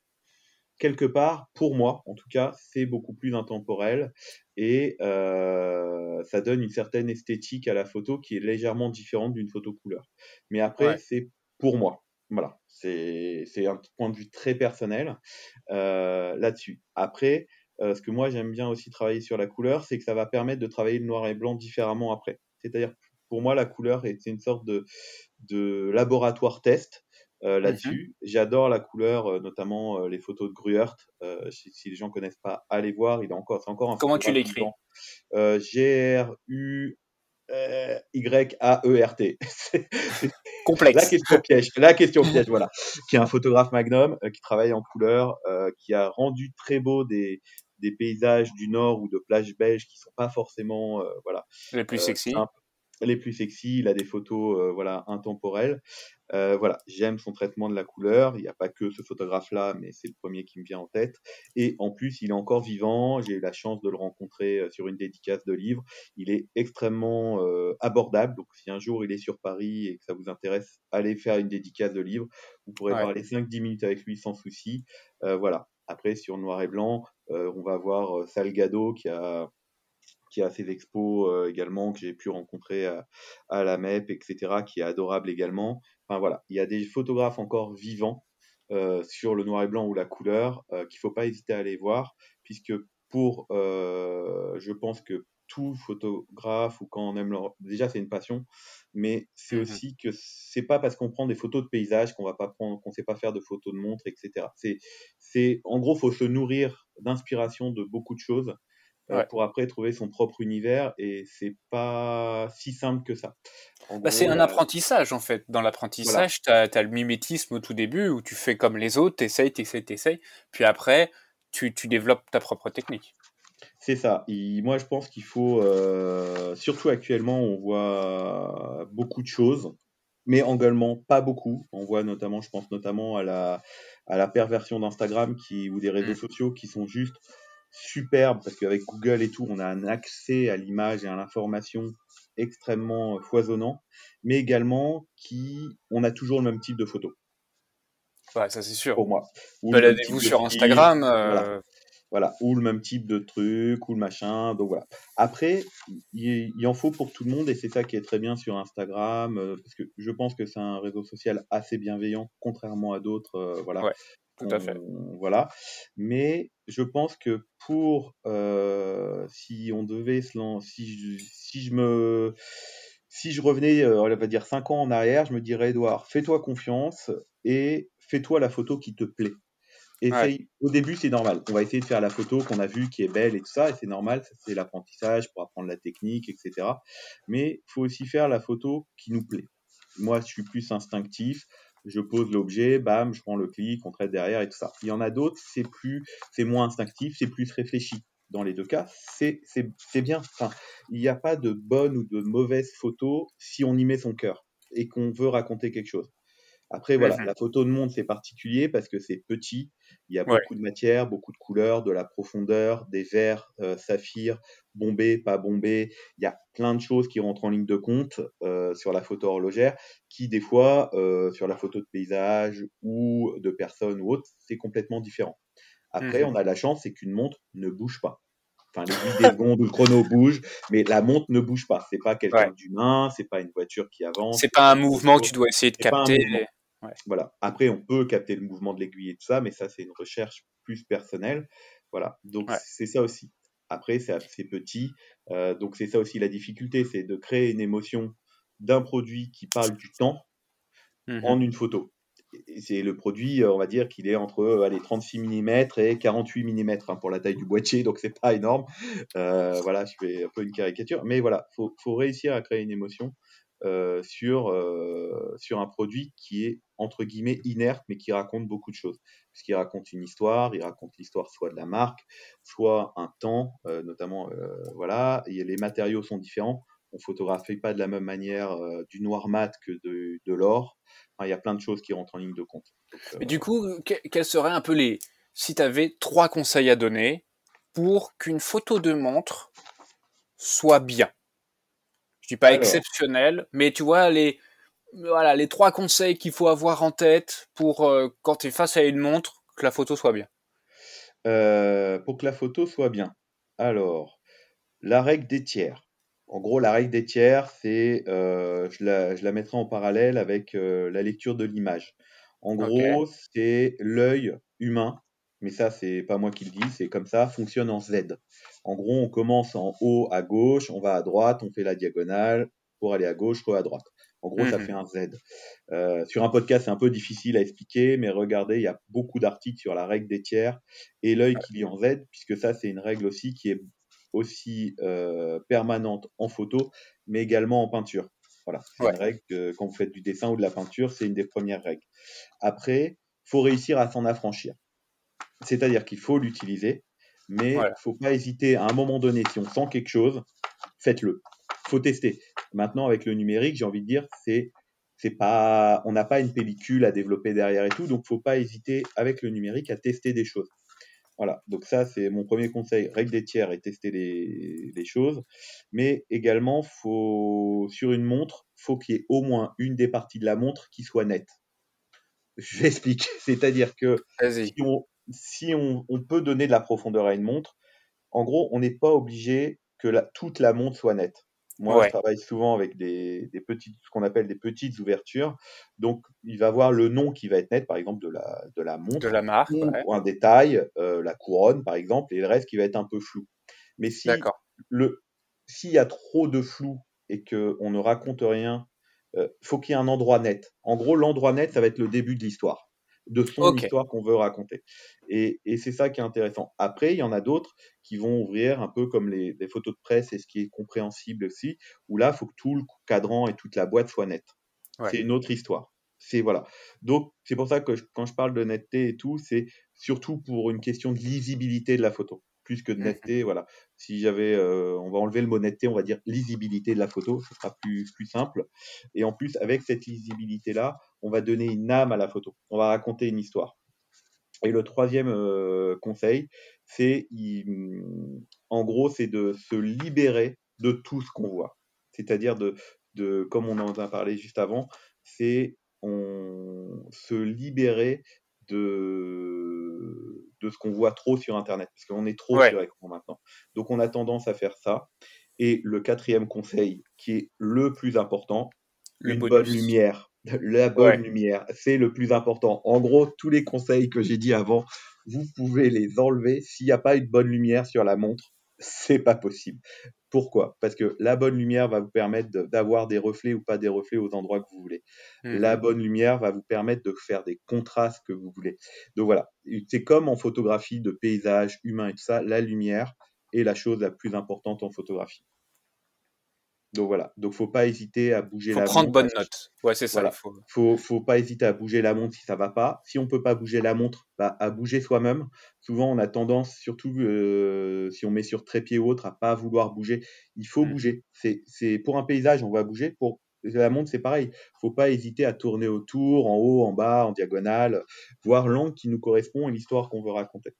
quelque part, pour moi, en tout cas, c'est beaucoup plus intemporel et euh, ça donne une certaine esthétique à la photo qui est légèrement différente d'une photo couleur. Mais après, c'est pour moi. Voilà, c'est un point de vue très personnel euh, là-dessus. Après, euh, ce que moi j'aime bien aussi travailler sur la couleur, c'est que ça va permettre de travailler le noir et blanc différemment après. C'est-à-dire, pour moi, la couleur est une sorte de, de laboratoire test euh, mmh là-dessus. J'adore la couleur, euh, notamment euh, les photos de Gruert. Si, si, les gens connaissent pas, allez voir. Il est encore, c'est encore un. Comment tu l'écris? G-R-U. Y-A-E-R-T. Complexe. La question piège. La question piège, voilà. Qui est un photographe magnum, qui travaille en couleur, qui a rendu très beau des, des paysages du nord ou de plages belges qui sont pas forcément, voilà. Les plus sexy les plus sexy, il a des photos euh, voilà intemporelles. Euh, voilà, j'aime son traitement de la couleur. Il n'y a pas que ce photographe-là, mais c'est le premier qui me vient en tête. Et en plus, il est encore vivant. J'ai eu la chance de le rencontrer euh, sur une dédicace de livre. Il est extrêmement abordable. Donc, si un jour il est sur Paris et que ça vous intéresse, allez faire une dédicace de livre. Vous pourrez parler 5-10 minutes avec lui sans souci. voilà. Après, sur noir et blanc, on va voir Salgado qui a qui a ses expos euh, également, que j'ai pu rencontrer à, la MEP, etc., qui est adorable également. Enfin voilà, il y a des photographes encore vivants euh, sur le noir et blanc ou la couleur euh, qu'il ne faut pas hésiter à aller voir, puisque pour, je pense que tout photographe ou quand on aime leur... déjà c'est une passion mais c'est mmh aussi que c'est pas parce qu'on prend des photos de paysages qu'on va pas prendre qu'on sait pas faire de photos de montres etc c'est c'est en gros faut se nourrir d'inspiration de beaucoup de choses euh, pour après trouver son propre univers et c'est pas si simple que ça. Bah, c'est un apprentissage en fait. Dans l'apprentissage, tu as, le mimétisme au tout début où tu fais comme les autres, t'essayes, t'essayes, t'essayes, puis après tu, tu, développes ta propre technique. C'est ça. Et moi, je pense qu'il faut, euh, surtout actuellement, on voit beaucoup de choses, mais également pas beaucoup. On voit notamment, je pense notamment à la, à la perversion d'Instagram qui, ou des réseaux mmh. sociaux qui sont juste superbe parce qu'avec Google et tout, on a un accès à l'image et à l'information extrêmement foisonnant, mais également qui, on a toujours le même type de photo. Ouais, ça c'est sûr. Pour moi. Baladez-vous sur Instagram. Euh, voilà. ou le même type de truc, ou le machin. Donc voilà. Après, il, en faut pour tout le monde et c'est ça qui est très bien sur Instagram, euh, parce que je pense que c'est un réseau social assez bienveillant, contrairement à d'autres. Euh, voilà. Tout à fait. Voilà. Mais je pense que pour euh, si on devait se lancer, si je, si je me si je revenais, euh, on va dire 5 ans en arrière, je me dirais, Edouard, fais-toi confiance et fais-toi la photo qui te plaît. Essaye, Au début, c'est normal. On va essayer de faire la photo qu'on a vue, qui est belle et tout ça, et c'est normal. C'est l'apprentissage pour apprendre la technique, etc. Mais il faut aussi faire la photo qui nous plaît. Moi, je suis plus instinctif je pose l'objet, bam, je prends le clic, on traite derrière et tout ça. Il y en a d'autres, c'est plus, c'est moins instinctif, c'est plus réfléchi. Dans les deux cas, c'est, c'est, bien. Enfin, il n'y a pas de bonne ou de mauvaise photo si on y met son cœur et qu'on veut raconter quelque chose. Après, voilà, la photo de monde, c'est particulier parce que c'est petit. Il y a beaucoup de matière, beaucoup de couleurs, de la profondeur, des verts, euh, saphirs, bombés, pas bombés. Il y a plein de choses qui rentrent en ligne de compte euh, sur la photo horlogère qui, des fois, euh, sur la photo de paysage ou de personnes ou autre, c'est complètement différent. Après, mmh on a la chance, c'est qu'une montre ne bouge pas. Enfin, les des secondes ou le chrono bouge, mais la montre ne bouge pas. C'est pas quelqu'un d'humain, c'est pas une voiture qui avance. C'est pas un mouvement que tu dois essayer de capter. Voilà. Après, on peut capter le mouvement de l'aiguille et tout ça, mais ça, c'est une recherche plus personnelle. Voilà. Donc, c'est ça aussi. Après, c'est assez petit. Euh, donc, c'est ça aussi la difficulté, c'est de créer une émotion d'un produit qui parle du temps mmh en une photo. C'est le produit, on va dire qu'il est entre allez, 36 mm et 48 mm hein, pour la taille du boîtier, donc c'est pas énorme. Euh, voilà, je fais un peu une caricature, mais voilà, faut, faut réussir à créer une émotion euh, sur, euh, sur un produit qui est entre guillemets inerte, mais qui raconte beaucoup de choses. Puisqu'il raconte une histoire, il raconte l'histoire soit de la marque, soit un temps, euh, notamment, voilà, et les matériaux sont différents. On photographie pas de la même manière du noir mat que de, de l'or. il y a plein de choses qui rentrent en ligne de compte. du coup, quels seraient un peu les, si tu avais trois conseils à donner pour qu'une photo de montre soit bien? Pas exceptionnel, mais tu vois les voilà les trois conseils qu'il faut avoir en tête pour euh, quand tu es face à une montre que la photo soit bien. euh, pour que la photo soit bien. Alors, la règle des tiers. En gros, la règle des tiers, c'est, euh, je, la, je la mettrai en parallèle avec la lecture de l'image. En gros, c'est l'œil humain, mais ça, c'est pas moi qui le dis, c'est comme ça, fonctionne en Z. En gros, on commence en haut à gauche, on va à droite, on fait la diagonale pour aller à gauche, ou à droite. En gros, ça Mhm. fait un Z. Euh, sur un podcast, c'est un peu difficile à expliquer, mais regardez, il y a beaucoup d'articles sur la règle des tiers et l'œil qui lit en Z, puisque ça, c'est une règle aussi qui est aussi euh, permanente en photo, mais également en peinture. Voilà, c'est Ouais. une règle que quand vous faites du dessin ou de la peinture, c'est une des premières règles. Après, faut réussir à s'en affranchir. C'est-à-dire qu'il faut l'utiliser, mais Voilà. faut pas hésiter à un moment donné, si on sent quelque chose, faites-le. Faut tester. Maintenant, avec le numérique, j'ai envie de dire, c'est c'est pas, on n'a pas une pellicule à développer derrière et tout, donc faut pas hésiter avec le numérique à tester des choses. Voilà, donc ça c'est mon premier conseil, règle des tiers et tester les, les choses. Mais également, faut sur une montre, faut qu'il y ait au moins une des parties de la montre qui soit nette. Je l'explique, c'est-à-dire que si on, si on, on peut donner de la profondeur à une montre, en gros, on n'est pas obligé que la- toute la montre soit nette. Moi, Ouais. je travaille souvent avec des, des petites, ce qu'on appelle des petites ouvertures. Donc, il va avoir le nom qui va être net, par exemple, de la, de la montre, De la marque, ou, ouais. ou un détail, euh, la couronne, par exemple, et le reste qui va être un peu flou. Mais si le, s'il y a trop de flou et qu'on ne raconte rien, il faut qu'il y ait un endroit net. En gros, l'endroit net, ça va être le début de l'histoire, de son histoire qu'on veut raconter. Et, et c'est ça qui est intéressant. Après, il y en a d'autres qui vont ouvrir un peu comme les, les photos de presse et ce qui est compréhensible aussi, où là, il faut que tout le cadran et toute la boîte soient nets. Ouais. C'est une autre histoire. C'est voilà. Donc c'est pour ça que je- quand je parle de netteté et tout, c'est surtout pour une question de lisibilité de la photo, plus que de netteté. Voilà. Si j'avais, euh, on va enlever le mot netteté, on va dire lisibilité de la photo, ce sera plus plus simple. Et en plus, avec cette lisibilité là, on va donner une âme à la photo. On va raconter une histoire. Et le troisième euh, conseil, c'est il- en gros, c'est de se libérer de tout ce qu'on voit. C'est-à-dire de, de, comme on en a parlé juste avant, c'est on se libérer de, de ce qu'on voit trop sur Internet, parce qu'on est trop Ouais. sur écran maintenant. Donc on a tendance à faire ça. Et le quatrième conseil, qui est le plus important, Le une bonus. bonne lumière. La bonne Ouais. lumière, c'est le plus important. En gros, tous les conseils que j'ai dit avant, vous pouvez les enlever. S'il n'y a pas une bonne lumière sur la montre, c'est pas possible. Pourquoi? Parce que la bonne lumière va vous permettre de- d'avoir des reflets ou pas des reflets aux endroits que vous voulez. Mhm. La bonne lumière va vous permettre de faire des contrastes que vous voulez. Donc voilà, c'est comme en photographie de paysage humain et tout ça, la lumière est la chose la plus importante en photographie. Donc voilà, donc faut pas hésiter à bouger Faut la prendre montre. bonne note. Ouais, c'est ça. Voilà. Faut... Faut, faut pas hésiter à bouger la montre si ça va pas. Si on peut pas bouger la montre, bah, à bouger soi-même. Souvent, on a tendance, surtout euh, si on met sur trépied ou autre, à pas vouloir bouger. Il faut Mm. bouger. C'est, c'est pour un paysage, on va bouger. Pour la montre, c'est pareil. Faut pas hésiter à tourner autour, en haut, en bas, en diagonale, voir l'angle qui nous correspond et l'histoire qu'on veut raconter.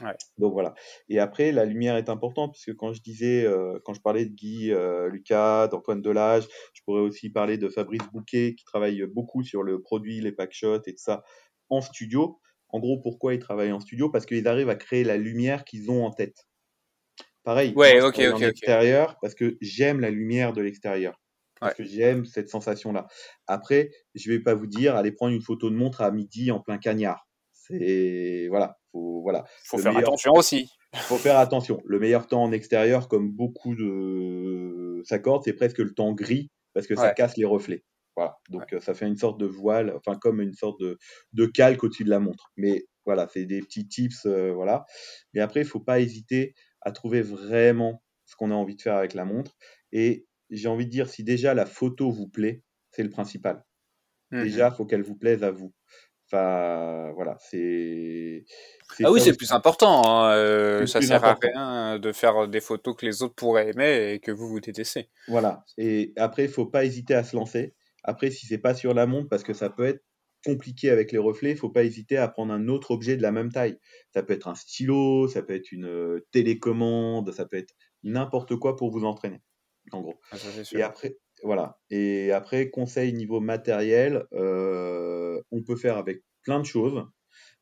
Ouais. Donc voilà. Et après, la lumière est importante puisque quand je disais, euh, quand je parlais de Guy, euh, Lucas, d'Antoine Delage, je pourrais aussi parler de Fabrice Bouquet qui travaille beaucoup sur le produit, les packshots et tout ça en studio. En gros, pourquoi ils travaillent en studio? Parce qu'ils arrivent à créer la lumière qu'ils ont en tête. Pareil, Ouais, moi, je ok, travaille ok, en extérieur parce que j'aime la lumière de l'extérieur. Parce que j'aime cette sensation-là. Après, je vais pas vous dire, allez prendre une photo de montre à midi en plein cagnard. C'est voilà, faut voilà. Faut Le faire meilleur- attention aussi. faut faire attention. Le meilleur temps en extérieur, comme beaucoup de s'accordent, c'est presque le temps gris parce que ça casse les reflets. Voilà. Donc ça fait une sorte de voile, enfin comme une sorte de, de calque au-dessus de la montre. Mais voilà, c'est des petits tips, euh, voilà. Mais après, il faut pas hésiter à trouver vraiment ce qu'on a envie de faire avec la montre. Et j'ai envie de dire, si déjà la photo vous plaît, c'est le principal. Mhm. Déjà, faut qu'elle vous plaise à vous. Enfin, voilà, c'est. Ah oui, c'est plus important. hein, euh, ça sert à rien de faire des photos que les autres pourraient aimer et que vous vous détestez. Voilà. Et après, il faut pas hésiter à se lancer. Après, si c'est pas sur la montre, parce que ça peut être compliqué avec les reflets, faut pas hésiter à prendre un autre objet de la même taille. Ça peut être un stylo, ça peut être une euh, télécommande, ça peut être n'importe quoi pour vous entraîner, en gros. Ah, ça. Et après, voilà. Et après, conseil niveau matériel, euh, on peut faire avec plein de choses.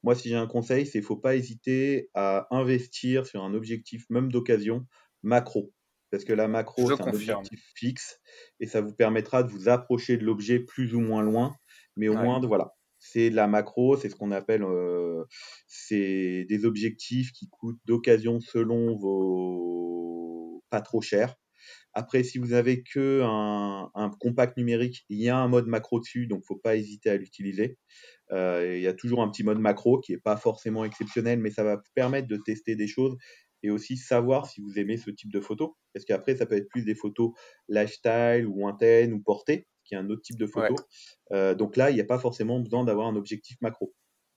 Moi, si j'ai un conseil, c'est faut pas hésiter à investir sur un objectif, même d'occasion, macro. Parce que la macro, c'est un objectif fixe et ça vous permettra de vous approcher de l'objet plus ou moins loin, mais au moins, de, voilà, c'est de la macro, c'est ce qu'on appelle, euh, c'est des objectifs qui coûtent d'occasion selon vos pas trop cher. Après, si vous avez que un, compact numérique, il y a un mode macro dessus, donc faut pas hésiter à l'utiliser. Euh, il y a toujours un petit mode macro qui est pas forcément exceptionnel, mais ça va vous permettre de tester des choses et aussi savoir si vous aimez ce type de photos. Parce qu'après, ça peut être plus des photos lifestyle ou lointaines ou portées, qui est un autre type de photo. Euh, donc là, il n'y a pas forcément besoin d'avoir un objectif macro.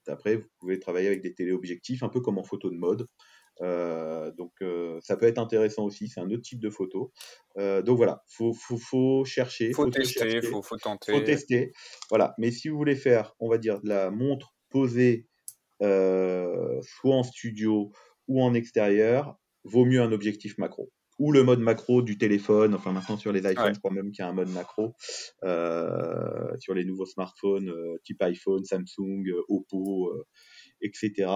Après, vous pouvez travailler avec des téléobjectifs, un peu comme en photo de mode. Euh, donc euh, ça peut être intéressant aussi, c'est un autre type de photo. donc voilà, faut, faut, faut chercher, faut, tester, il faut, faut, tenter, faut tester. Voilà, mais si vous voulez faire, on va dire, de la montre posée, soit en studio ou en extérieur, vaut mieux un objectif macro. Ou le mode macro du téléphone, enfin maintenant sur les iPhones, je crois même qu'il y a un mode macro. Euh, sur les nouveaux smartphones euh, type iPhone, Samsung, euh, Oppo, etc.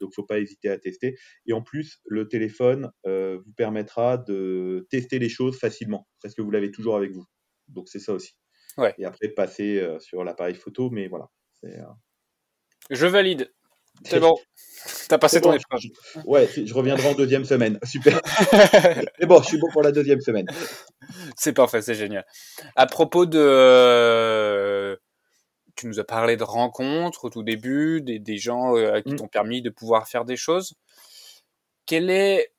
donc faut pas hésiter à tester. Et en plus, le téléphone vous permettra de tester les choses facilement, parce que vous l'avez toujours avec vous. Donc c'est ça aussi. Ouais. Et après passer sur l'appareil photo, mais voilà. Je valide. C'est bon. T'as passé ton épreuve. Ouais, je reviendrai en deuxième semaine. Super. C'est bon, je suis bon pour la deuxième semaine. C'est parfait, c'est génial. À propos de. Tu nous as parlé de rencontres au tout début, des, gens euh, qui mm. t'ont permis de pouvoir faire des choses. Quelle est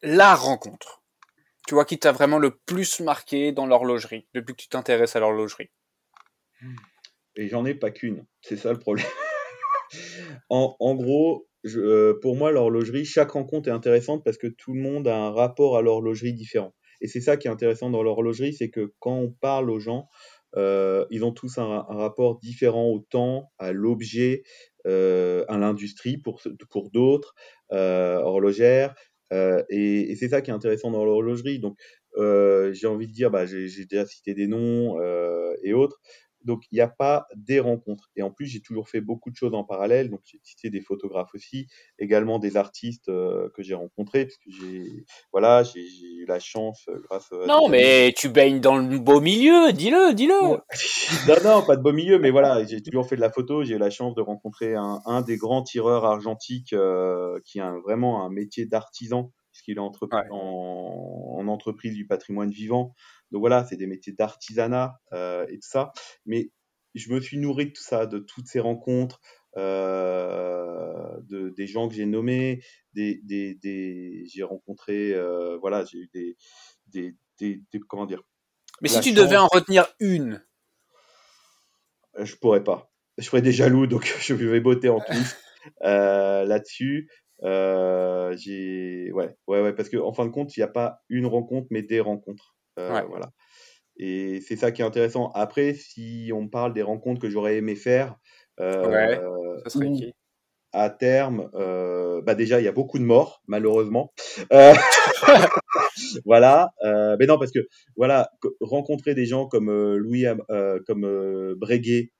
la rencontre Tu vois, qui t'a vraiment le plus marqué dans l'horlogerie, depuis que tu t'intéresses à l'horlogerie? Et j'en ai pas qu'une. C'est ça le problème en, gros, euh, pour moi, l'horlogerie, chaque rencontre est intéressante parce que tout le monde a un rapport à l'horlogerie différent. Et c'est ça qui est intéressant dans l'horlogerie, c'est que quand on parle aux gens, euh, ils ont tous un, rapport différent au temps, à l'objet, euh, à l'industrie pour, pour d'autres, horlogères. et, c'est ça qui est intéressant dans l'horlogerie. Donc, j'ai envie de dire, bah, j'ai déjà cité des noms et autres. Donc, il n'y a pas des rencontres. Et en plus, j'ai toujours fait beaucoup de choses en parallèle. Donc, j'ai cité des photographes aussi, également des artistes euh, que j'ai rencontrés, parce que j'ai, voilà, j'ai eu la chance euh, grâce à. Non, mais tu baignes dans le beau milieu, dis-le, dis-le. non, non, pas de beau milieu, mais voilà, j'ai toujours fait de la photo. J'ai eu la chance de rencontrer un, des grands tireurs argentiques euh, qui a vraiment un métier d'artisan, puisqu'il est en, en entreprise du patrimoine vivant. Donc voilà, c'est des métiers d'artisanat euh, et tout ça. Mais je me suis nourri de tout ça, de toutes ces rencontres, euh, de, des gens que j'ai nommés, des, des, des j'ai rencontré, euh, voilà, j'ai eu des, des, des, comment dire. Mais si tu devais en retenir une, je pourrais pas. Je ferais des jaloux, donc je vais botter en tous là-dessus. J'ai ouais, ouais, ouais, parce que en fin de compte, il n'y a pas une rencontre, mais des rencontres. Euh, voilà. Et c'est ça qui est intéressant. Après, si on parle des rencontres que j'aurais aimé faire, euh, ça serait qui? à terme, euh, bah déjà il y a beaucoup de morts malheureusement. voilà, mais non parce que voilà rencontrer des gens comme Louis, comme Breguet,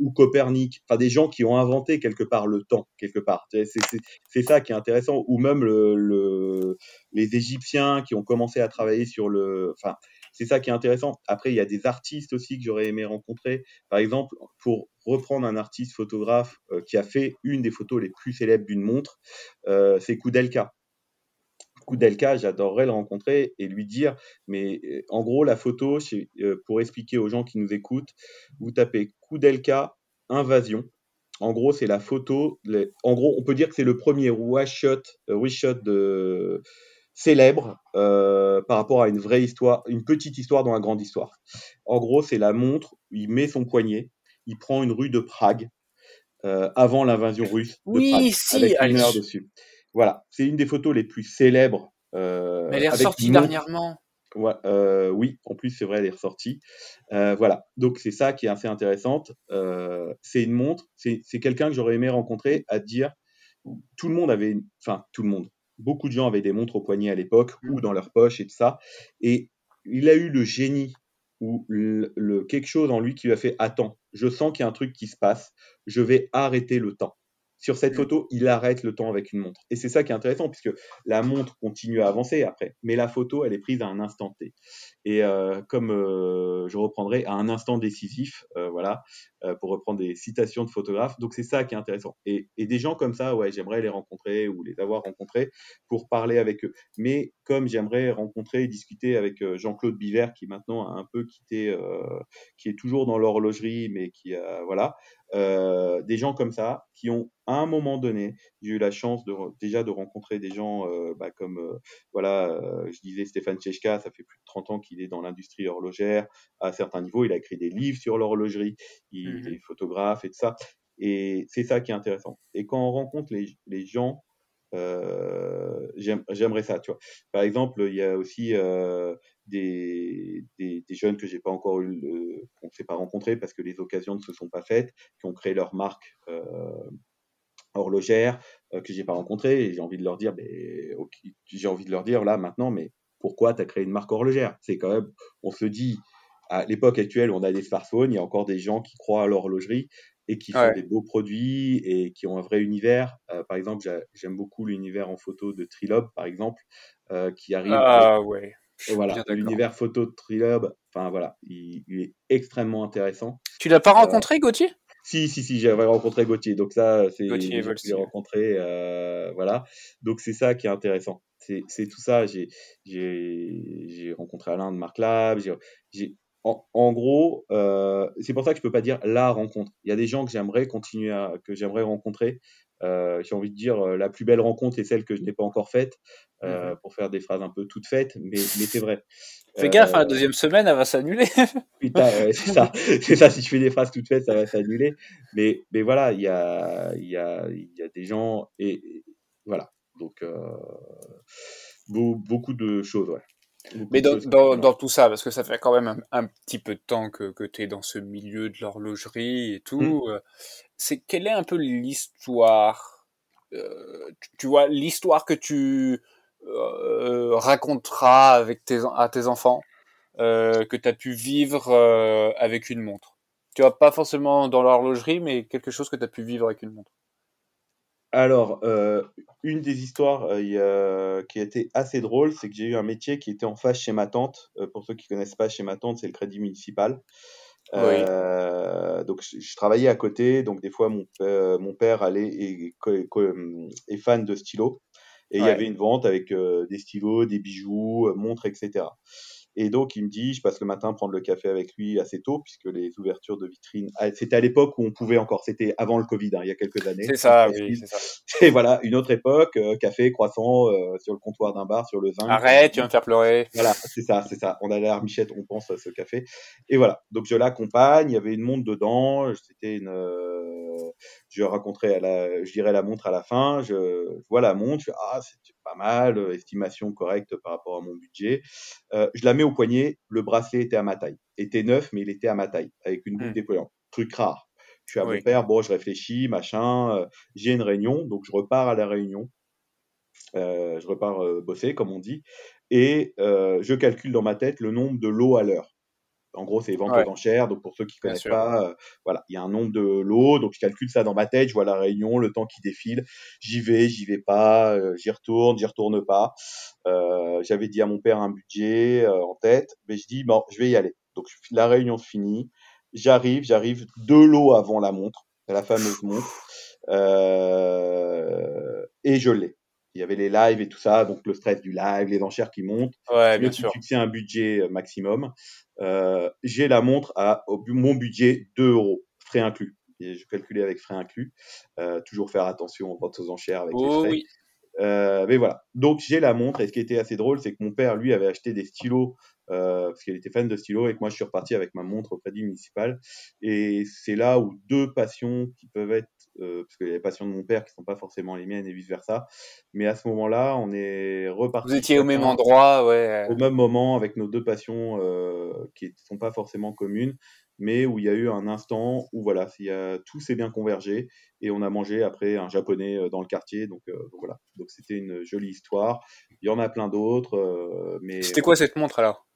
ou Copernic, enfin des gens qui ont inventé quelque part le temps, quelque part. C'est ça qui est intéressant, ou même le, les Égyptiens qui ont commencé à travailler sur le, enfin c'est ça qui est intéressant. Après il y a des artistes aussi que j'aurais aimé rencontrer. Par exemple, pour reprendre un artiste photographe qui a fait une des photos les plus célèbres d'une montre, c'est Koudelka. Koudelka, j'adorerais le rencontrer et lui dire, mais euh, en gros, la photo, euh, pour expliquer aux gens qui nous écoutent, vous tapez Koudelka invasion. En gros, c'est la photo. en gros, on peut dire que c'est le premier wish shot, euh, shot de, célèbre par rapport à une vraie histoire, une petite histoire dans la grande histoire. En gros, c'est la montre. Il met son poignet, il prend une rue de Prague avant l'invasion russe. oui, si, avec une heure dessus. Voilà, c'est une des photos les plus célèbres. Euh, Mais elle est ressortie dernièrement. Euh, oui, en plus c'est vrai, elle est ressortie. Euh, voilà, donc c'est ça qui est assez intéressante. c'est une montre, c'est quelqu'un que j'aurais aimé rencontrer à dire, tout le monde avait, enfin tout le monde, beaucoup de gens avaient des montres au poignet à l'époque ou dans leur poche et tout ça, et il a eu le génie ou le, quelque chose en lui qui lui a fait attends, je sens qu'il y a un truc qui se passe, je vais arrêter le temps sur cette Mm. photo, il arrête le temps avec une montre. Et c'est ça qui est intéressant, puisque la montre continue à avancer après, mais la photo, elle est prise à un instant T. Et euh, comme euh, je reprendrai à un instant décisif, euh, voilà, pour reprendre des citations de photographes. Donc c'est ça qui est intéressant. Et, et des gens comme ça, ouais, j'aimerais les rencontrer ou les avoir rencontrés pour parler avec eux. Mais comme j'aimerais rencontrer et discuter avec Jean-Claude Biver, qui maintenant a un peu quitté, qui est toujours dans l'horlogerie, mais qui a, voilà, euh, des gens comme ça qui ont à un moment donné, j'ai eu la chance de déjà de rencontrer des gens euh, bah, comme euh, voilà, euh, je disais Stéphane Tchechka, ça fait plus de 30 ans qu'il est dans l'industrie horlogère à certains niveaux, il a écrit des livres sur l'horlogerie, il Mhm. est photographe et tout ça. Et c'est ça qui est intéressant. Et quand on rencontre les, les gens, j'aimerais ça, tu vois. Par exemple, il y a aussi euh, des, des, jeunes que j'ai pas encore eu, qu'on ne s'est pas rencontrés parce que les occasions ne se sont pas faites, qui ont créé leur marque euh, horlogère euh, que j'ai pas rencontré et j'ai envie de leur dire mais j'ai envie de leur dire là maintenant mais pourquoi tu as créé une marque horlogère? C'est quand même on se dit à l'époque actuelle on a des smartphones il y a encore des gens qui croient à l'horlogerie et qui font Ouais. des beaux produits et qui ont un vrai univers Euh, par exemple j'a- j'aime beaucoup l'univers en photo de Trilob par exemple euh, qui arrive Ah ouais. Et suis voilà l'univers photo de Trilob enfin voilà il, il est extrêmement intéressant Tu l'as pas Euh, rencontré, Gauthier? si, si, si, j'avais rencontré Gauthier. Donc ça, c'est Gauthier que j'ai ouais. rencontrés, euh, voilà. Donc c'est ça qui est intéressant. C'est tout ça. J'ai rencontré Alain de Marc Lab. J'ai- en, en gros, euh, c'est pour ça que je peux pas dire la rencontre. Il y a des gens que j'aimerais continuer à que j'aimerais rencontrer. Euh, j'ai envie de dire euh, la plus belle rencontre est celle que je n'ai pas encore faite, euh, Mhm. pour faire des phrases un peu toutes faites, mais mais c'est vrai. Fais gaffe, hein, la deuxième semaine, elle va s'annuler. Putain, c'est ça. C'est ça, si je fais des phrases toutes faites, ça va s'annuler. Mais, mais voilà, il y a, il y, a, il y a des gens et, et voilà. Donc, beau- beaucoup de choses, ouais. Mais dans, choses. dans, dans tout ça, parce que ça fait quand même un, un petit peu de temps que, que tu es dans ce milieu de l'horlogerie et Hmm. tout, euh, c'est quelle est un peu l'histoire, euh, tu, tu vois, l'histoire que tu euh, raconteras avec tes, à tes enfants, euh, que tu as pu vivre avec une montre? Tu vois, pas forcément dans l'horlogerie, mais quelque chose que tu as pu vivre avec une montre. Alors, euh, une des histoires euh, a- qui a été assez drôle, c'est que j'ai eu un métier qui était en face chez ma tante. Euh, pour ceux qui connaissent pas, chez ma tante, c'est le crédit municipal. Oui. Euh, donc je, je travaillais à côté, donc des fois mon, père- mon père allait et, co- est fan de stylos et il y avait une vente avec euh, des stylos, des bijoux, euh, montres, etc. Et donc il me dit, je passe le matin prendre le café avec lui assez tôt puisque les ouvertures de vitrines, ah, c'était à l'époque où on pouvait encore, c'était avant le Covid, hein, il y a quelques années. C'est ça, oui, c'est ça. Et voilà, une autre époque, euh, café, croissant euh, sur le comptoir d'un bar, sur le zinc. Arrête, tu vas me faire pleurer. Voilà, c'est ça, c'est ça. On a l'air Michette, on pense à ce café. Et voilà. Donc je l'accompagne. Il y avait une montre dedans. C'était une. euh, je raconterai à la, je dirais la montre à la fin. Je, je vois la montre. Je fais ah c'est pas mal, euh, estimation correcte par rapport à mon budget. Euh, je la mets au poignet. Le bracelet était à ma taille. Était neuf, mais il était à ma taille avec une boucle Hmm. décollante. Truc rare. Je suis à Oui. mon père. Bon, je réfléchis, machin. euh, J'ai une réunion, donc je repars à la réunion. Euh, je repars bosser, comme on dit, et je calcule dans ma tête le nombre de lots à l'heure. En gros, c'est vente Ouais. aux enchères, donc pour ceux qui Bien connaissent sûr. pas, euh, voilà, il y a un nombre de lots, donc je calcule ça dans ma tête, je vois la réunion, le temps qui défile, j'y vais, j'y vais pas, euh, j'y retourne, j'y retourne pas. Euh, J'avais dit à mon père un budget en tête, mais je dis bon, je vais y aller. Donc la réunion se finit, j'arrive, j'arrive deux lots avant la montre, la fameuse montre, et je l'ai. Il y avait les lives et tout ça, donc le stress du live, les enchères qui montent. Ouais, bien sûr. fixé un budget maximum. Euh, J'ai la montre à au mon budget 2 euros, frais inclus. Et je calculais avec frais inclus. Euh, toujours faire attention aux ventes aux enchères avec les Oh frais. oui. Euh, mais voilà. Donc j'ai la montre et ce qui était assez drôle, c'est que mon père lui avait acheté des stylos euh, parce qu'il était fan de stylos et que moi je suis reparti avec ma montre au crédit municipal. Et c'est là où deux passions qui peuvent être, euh, parce qu'il y a les passions de mon père qui sont pas forcément les miennes et vice versa. Mais à ce moment-là, on est reparti. Vous étiez au même endroit, ouais. au même moment avec nos deux passions euh, qui ne sont pas forcément communes, mais où il y a eu un instant où voilà, il y a, tout s'est bien convergé et on a mangé après un japonais euh, dans le quartier. Donc, euh, donc voilà, donc c'était une jolie histoire. Il y en a plein d'autres, euh, mais C'était quoi cette montre alors?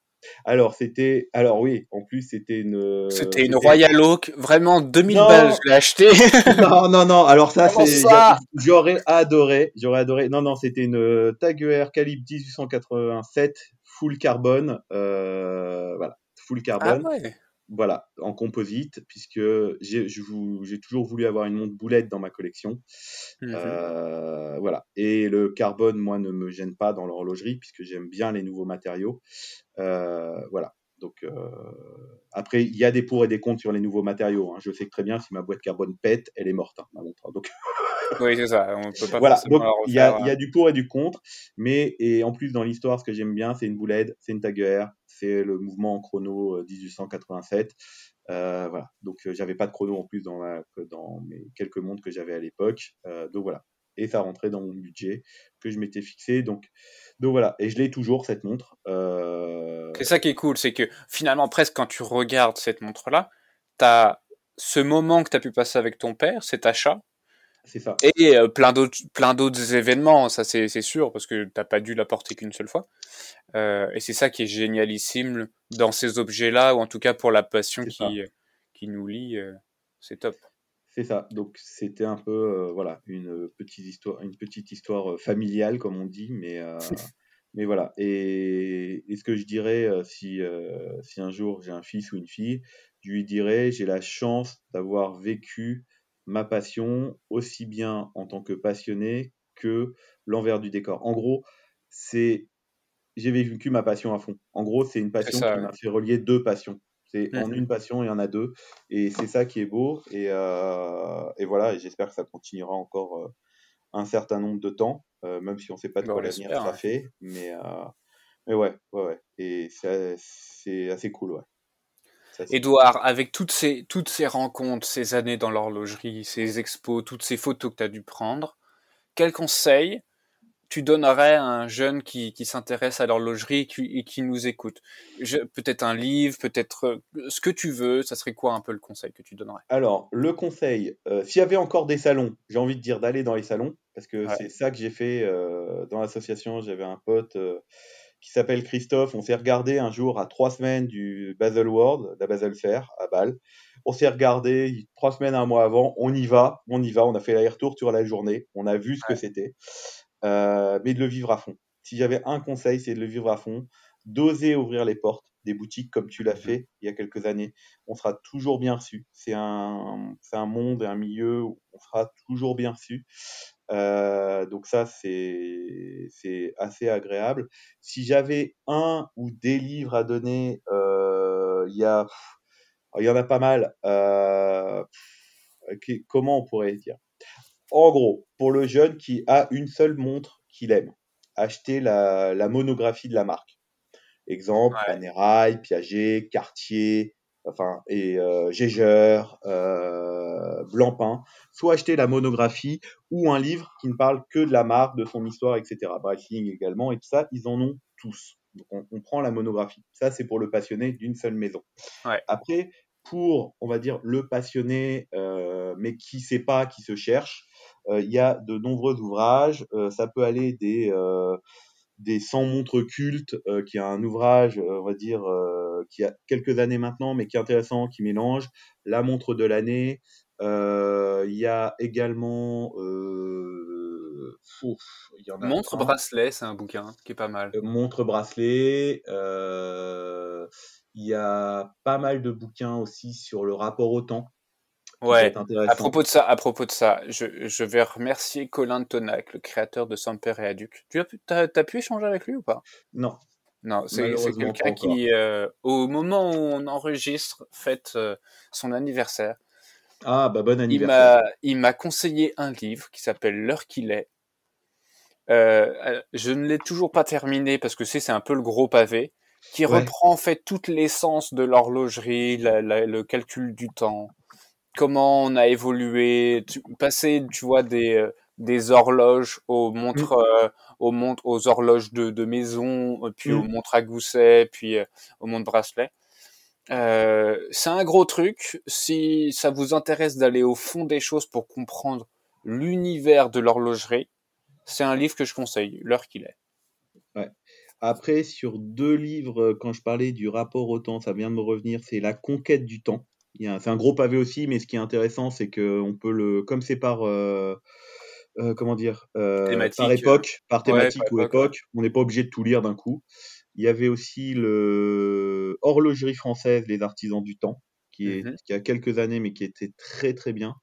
Alors, c'était. Alors, oui, en plus, c'était une. C'était une Royal Oak, vraiment 2000 balles, je l'ai acheté. non, non, non, alors ça, c'est. J'aurais adoré, j'aurais adoré. Non, non, c'était une Tag Heuer calibre 1887, full carbone. Euh, voilà, full carbone. Ah ouais voilà, en composite, puisque j'ai toujours voulu avoir une montre boulette dans ma collection. Mmh euh, voilà. Et le carbone, moi, ne me gêne pas dans l'horlogerie, puisque j'aime bien les nouveaux matériaux. Euh, voilà. Donc, euh, après, il y a des pour et des contre sur les nouveaux matériaux. Hein. Je sais très bien si ma boîte carbone pète, elle est morte, hein, ma montre. Donc... oui, c'est ça. On peut pas voilà. Donc, il y, a, y, a du pour et du contre. Mais, et en plus, dans l'histoire, ce que j'aime bien, c'est une boulette, c'est une Taguer, c'est le mouvement en chrono 1887. Euh, euh, voilà. Donc, j'avais pas de chrono en plus dans, dans mes quelques montres que j'avais à l'époque. donc, voilà. Et ça rentrait dans mon budget que je m'étais fixé. Donc, donc voilà, et je l'ai toujours cette montre. Euh, c'est ça qui est cool, c'est que finalement, presque quand tu regardes cette montre-là, tu as ce moment que tu as pu passer avec ton père, cet achat. C'est ça. Et euh, plein d'autres plein d'autres événements, ça c'est sûr, parce que t'as pas dû la porter qu'une seule fois. Euh, et c'est ça qui est génialissime dans ces objets-là, ou en tout cas pour la passion qui, qui nous lie, c'est top. C'est ça. Donc c'était un peu euh, voilà une petite histoire, une petite histoire euh, familiale comme on dit, mais euh, mais voilà. Et, ce que je dirais si si un jour j'ai un fils ou une fille, je lui dirais j'ai la chance d'avoir vécu ma passion aussi bien en tant que passionné que l'envers du décor. En gros, c'est j'ai vécu ma passion à fond. En gros, c'est une passion qui m'a fait relier deux passions. C'est en une passion, il y en a deux. Et c'est ça qui est beau. Et, euh, et voilà, et j'espère que ça continuera encore euh, un certain nombre de temps, euh, même si on ne sait pas de quoi l'avenir ça fait. Mais, mais ouais, ouais, ouais. Et c'est assez cool, ouais. Edouard, avec toutes ces, toutes ces rencontres, ces années dans l'horlogerie, ces expos, toutes ces photos que tu as dû prendre, quel conseil tu donnerais à un jeune qui, qui s'intéresse à l'horlogerie et qui, qui nous écoute? Peut-être un livre, peut-être euh, ce que tu veux, ça serait quoi un peu le conseil que tu donnerais? Alors, le conseil, euh, s'il y avait encore des salons, j'ai envie de dire d'aller dans les salons, parce que c'est ça que j'ai fait euh, dans l'association. J'avais un pote qui s'appelle Christophe. On s'est regardé un jour à trois semaines du Basel World, la Basel Fair à Bâle. On s'est regardé trois semaines, un mois avant. On y va, on y va. On a fait l'aller-retour sur la journée. On a vu ce que c'était. Euh, mais de le vivre à fond. Si j'avais un conseil, c'est de le vivre à fond, d'oser ouvrir les portes des boutiques comme tu l'as mmh fait il y a quelques années. On sera toujours bien reçu. C'est un, un monde et un milieu où on sera toujours bien reçu. Euh, donc ça, c'est assez agréable. Si j'avais un ou des livres à donner, euh, il y a, il y en a pas mal. comment on pourrait dire? En gros, pour le jeune qui a une seule montre qu'il aime, acheter la, monographie de la marque. Exemple, Panerai, Piaget, Cartier, enfin, et euh, euh, Blancpain, soit acheter la monographie ou un livre qui ne parle que de la marque, de son histoire, etc. Breitling également, et tout ça, ils en ont tous. Donc on, prend la monographie. Ça, c'est pour le passionné d'une seule maison. Après, pour, on va dire, le passionné, euh, mais qui ne sait pas, qui se cherche, euh, il y a de nombreux ouvrages. Euh, ça peut aller des des 100 montres cultes, qui est un ouvrage, on va dire, qui a quelques années maintenant, mais qui est intéressant, qui mélange la montre de l'année. Il y a également montre bracelet, c'est un bouquin qui est pas mal. montre bracelet. Il y a pas mal de bouquins aussi sur le rapport au temps. Ouais, à propos de ça, à propos de ça, je, je vais remercier Colin Tonac, le créateur de Samper et Aduc. Tu as, as, pu échanger avec lui ou pas? Non. Non, c'est quelqu'un qui, euh, au moment où on enregistre, fête euh, son anniversaire. Ah, bah bon anniversaire. Il m'a conseillé un livre qui s'appelle L'heure qu'il est. Euh, je ne l'ai toujours pas terminé parce que c'est un peu le gros pavé qui reprend en fait toute l'essence de l'horlogerie, le calcul du temps, comment on a évolué, tu, passer, tu vois, des, euh, des horloges aux montres, mmh. euh, aux montres, aux horloges de, de maison, euh, puis aux mmh. montres à gousset, puis aux montres bracelet. Euh, c'est un gros truc. Si ça vous intéresse d'aller au fond des choses pour comprendre l'univers de l'horlogerie, c'est un livre que je conseille, l'heure qu'il est. Ouais. Après, sur deux livres, quand je parlais du rapport au temps, ça vient de me revenir, c'est La conquête du temps. C'est un gros pavé aussi, mais ce qui est intéressant, c'est qu'on peut le, comme c'est par, euh, euh, comment dire, euh, par époque, par thématique ou époque, on n'est pas obligé de tout lire d'un coup. Il y avait aussi le Horlogerie française, les artisans du temps, qui, est, mmh qui a quelques années, mais qui était très très bien.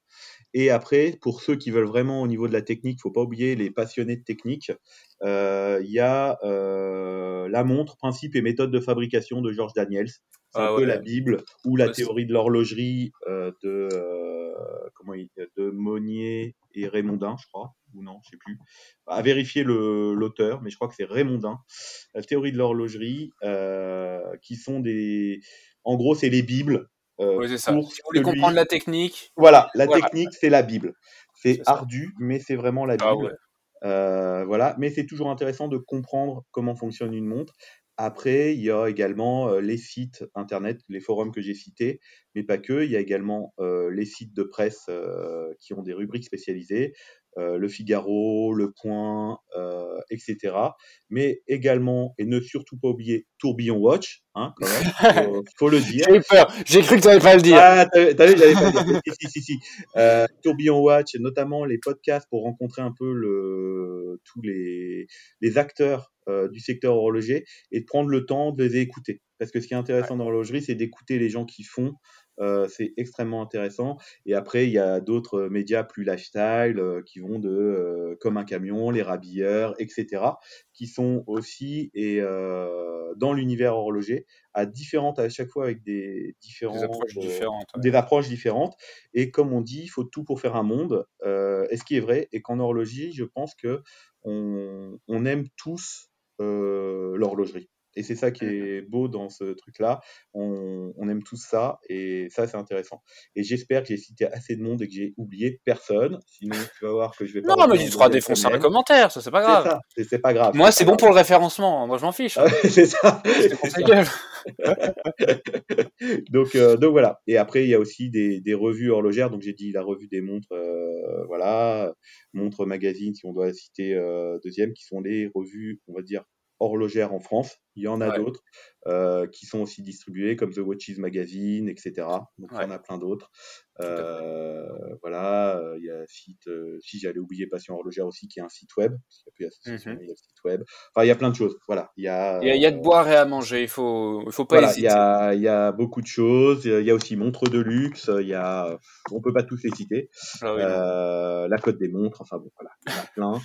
Et après, pour ceux qui veulent vraiment au niveau de la technique, faut pas oublier les passionnés de technique. Euh, il y a euh, la montre, principe et méthode de fabrication de George Daniels. C'est un ah peu la Bible ou la théorie de l'horlogerie euh, de comment il, de Monnier et Raymondin, je crois, ou non, je sais plus. À vérifier l'auteur, mais je crois que c'est Raymondin. La théorie de l'horlogerie, qui sont des, en gros, c'est les bibles euh, ça. si vous voulez comprendre la technique. Voilà, la technique, c'est la Bible. C'est ardu, mais c'est vraiment la ah Bible. euh, voilà, mais c'est toujours intéressant de comprendre comment fonctionne une montre. Après, il y a également euh, les sites internet, les forums que j'ai cités, mais pas que. Il y a également euh, les sites de presse euh, qui ont des rubriques spécialisées. Euh, le Figaro, Le Point, euh, etc. Mais également, et ne surtout pas oublier Tourbillon Watch, hein, quand même, faut, le dire. J'ai peur, j'ai cru que tu n'allais pas le dire. Ah, t'as vu, j'allais pas le dire. si, si, si. Euh, Tourbillon Watch, notamment les podcasts pour rencontrer un peu le, tous les, les acteurs euh, du secteur horloger et de prendre le temps de les écouter. Parce que ce qui est intéressant dans l'horlogerie, c'est d'écouter les gens qui font, euh, c'est extrêmement intéressant. Et après, il y a d'autres médias plus lifestyle euh, qui vont de comme un camion, les rabilleurs, etc., qui sont aussi et dans l'univers horloger à différentes à chaque fois avec des différentes des approches différentes. Des approches différentes. Et comme on dit, il faut tout pour faire un monde. est ce qui est vrai, et qu'en horlogerie, je pense que on, on aime tous l'horlogerie. Et c'est ça qui est beau dans ce truc-là. On, aime tous ça et ça, c'est intéressant. Et j'espère que j'ai cité assez de monde et que j'ai oublié personne. Sinon, tu vas voir que je vais pas. Non, mais tu feras défoncer un commentaire, ça, c'est pas grave. C'est pas grave. Moi, c'est bon pour le référencement. Moi, je m'en fiche. Ah c'est ça. donc, euh, donc voilà. Et après, il y a aussi des, des revues horlogères. Donc j'ai dit la revue des montres, euh, voilà, montres magazine, si on doit citer euh, deuxième, qui sont les revues, on va dire horlogères en France. Il y en a d'autres euh, qui sont aussi distribuées, comme The Watches Magazine, etc. Donc il y en a plein d'autres. Euh, voilà, euh, il y a site, si j'allais oublier Passion Horlogère aussi, qui est un site web. Il y a mmh il y a site web. Enfin, il y a plein de choses. Voilà, il y a. Il y a, de boire et à manger. Il faut, il faut pas hésiter. Il y a, il y a beaucoup de choses. Il y a aussi montres de luxe. Il y a, on peut pas tous les citer. Ah la Côte des montres. Enfin bon, voilà, il y en a plein.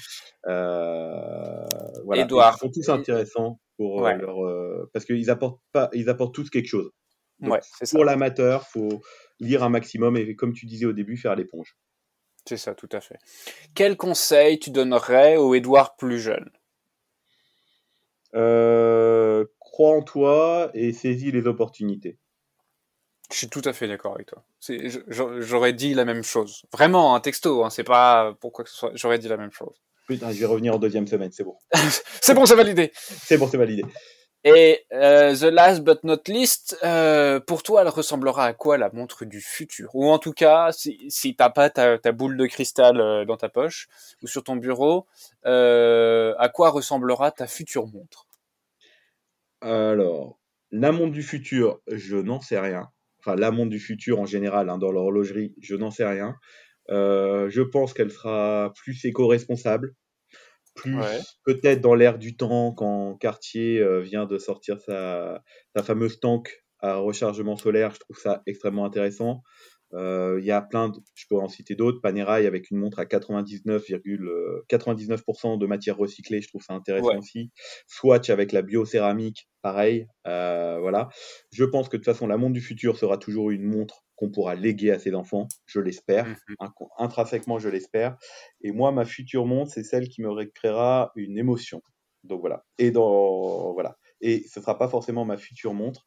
voilà. Edouard. Ils sont tous intéressants pour euh, leur, euh, parce qu'ils apportent pas, ils apportent tous quelque chose. ouais, pour l'amateur, faut lire un maximum et comme tu disais au début, faire l'éponge. C'est ça, tout à fait. Quel conseil tu donnerais au Edouard plus jeune? Euh, Crois en toi et saisis les opportunités. Je suis tout à fait d'accord avec toi. J'aurais dit la même chose. Vraiment, un texto, hein, c'est pas pourquoi que ce soit. J'aurais dit la même chose. Putain, je vais revenir en deuxième semaine, c'est bon. c'est bon, c'est validé. C'est bon, c'est validé. Et euh, the last but not least, euh, pour toi, elle ressemblera à quoi la montre du futur? Ou en tout cas, si, si t'as pas ta, ta, boule de cristal euh, dans ta poche ou sur ton bureau, euh, à quoi ressemblera ta future montre? Alors, la montre du futur, je n'en sais rien. Enfin, la montre du futur en général, hein, dans l'horlogerie, je n'en sais rien. Je pense qu'elle sera plus éco-responsable, plus peut-être dans l'air du temps quand Cartier euh, vient de sortir sa, sa fameuse tank à rechargement solaire. Je trouve ça extrêmement intéressant. Euh, il y a plein, de, je peux en citer d'autres, Panerai avec une montre à 99,99% de matière recyclée, je trouve ça intéressant aussi. Swatch avec la biocéramique, pareil. Euh, voilà. Je pense que de toute façon, la montre du futur sera toujours une montre qu'on pourra léguer à ses enfants, je l'espère. Mmh intrinsèquement, je l'espère. Et moi, ma future montre, c'est celle qui me créera une émotion. Donc voilà. Et dans voilà. Et ce sera pas forcément ma future montre,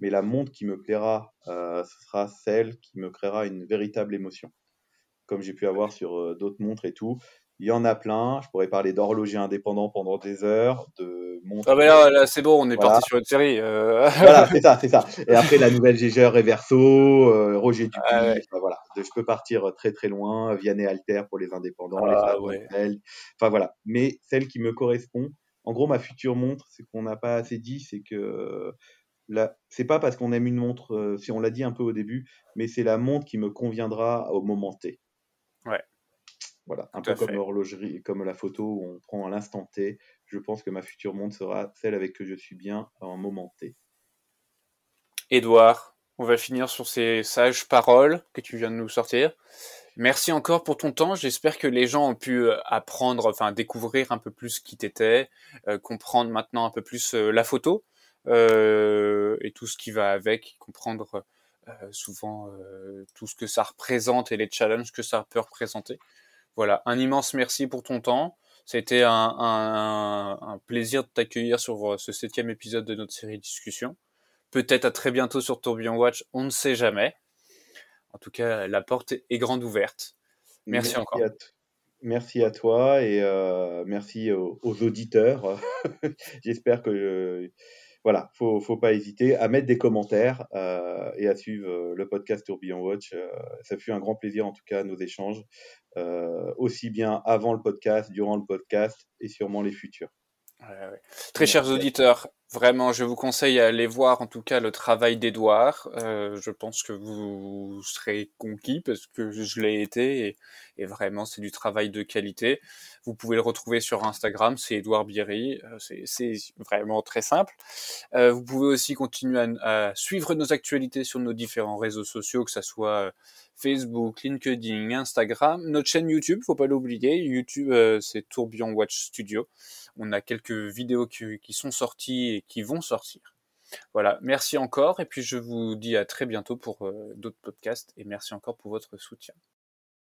mais la montre qui me plaira, euh, ce sera celle qui me créera une véritable émotion. Comme j'ai pu avoir sur euh, d'autres montres et tout. Il y en a plein. Je pourrais parler d'horloger indépendant pendant des heures, de montres. Ah, mais là, c'est bon, on est parti sur une série. Euh. Voilà, c'est ça, c'est ça. Et après, la nouvelle Gégeur Reverso, Roger Dupuis. Ah, voilà. Je peux partir très très loin. Vianney Alter pour les indépendants, les ah, Enfin voilà. Mais celle qui me correspond, En gros, ma future montre, c'est qu'on n'a pas assez dit, c'est que là, c'est pas parce qu'on aime une montre, euh, si on l'a dit un peu au début, mais c'est la montre qui me conviendra au moment T. Ouais. Voilà, un peu comme l'horlogerie, comme la photo où on prend à l'instant T. Je pense que ma future montre sera celle avec que je suis bien un moment T. Édouard, on va finir sur ces sages paroles que tu viens de nous sortir. Merci encore pour ton temps. J'espère que les gens ont pu euh, apprendre, enfin découvrir un peu plus qui t'étais, euh, comprendre maintenant un peu plus euh, la photo et tout ce qui va avec, comprendre souvent tout ce que ça représente et les challenges que ça peut représenter. Voilà, un immense merci pour ton temps. C'était un, un, plaisir de t'accueillir sur ce septième épisode de notre série Discussion. Peut-être à très bientôt sur Tourbillon Watch, on ne sait jamais. En tout cas, la porte est grande ouverte. Merci, encore. merci à toi et euh, merci aux, auditeurs. J'espère que euh, voilà, faut faut pas hésiter à mettre des commentaires euh, et à suivre le podcast Tourbillon Watch. ça fut un grand plaisir en tout cas nos échanges, aussi bien avant le podcast, durant le podcast et sûrement les futurs. Très chers auditeurs, Vraiment, je vous conseille à aller voir en tout cas le travail d'Edouard. Euh, je pense que vous serez conquis parce que je l'ai été et, vraiment c'est du travail de qualité. Vous pouvez le retrouver sur Instagram, c'est Edouard Bierry, euh, c'est vraiment très simple. Euh, vous pouvez aussi continuer à, suivre nos actualités sur nos différents réseaux sociaux, que ce soit Facebook, LinkedIn, Instagram, notre chaîne YouTube, faut pas l'oublier. YouTube, c'est Tourbillon Watch Studio. On a quelques vidéos qui, sont sorties qui vont sortir. Voilà, merci encore et puis je vous dis à très bientôt pour euh, d'autres podcasts et merci encore pour votre soutien.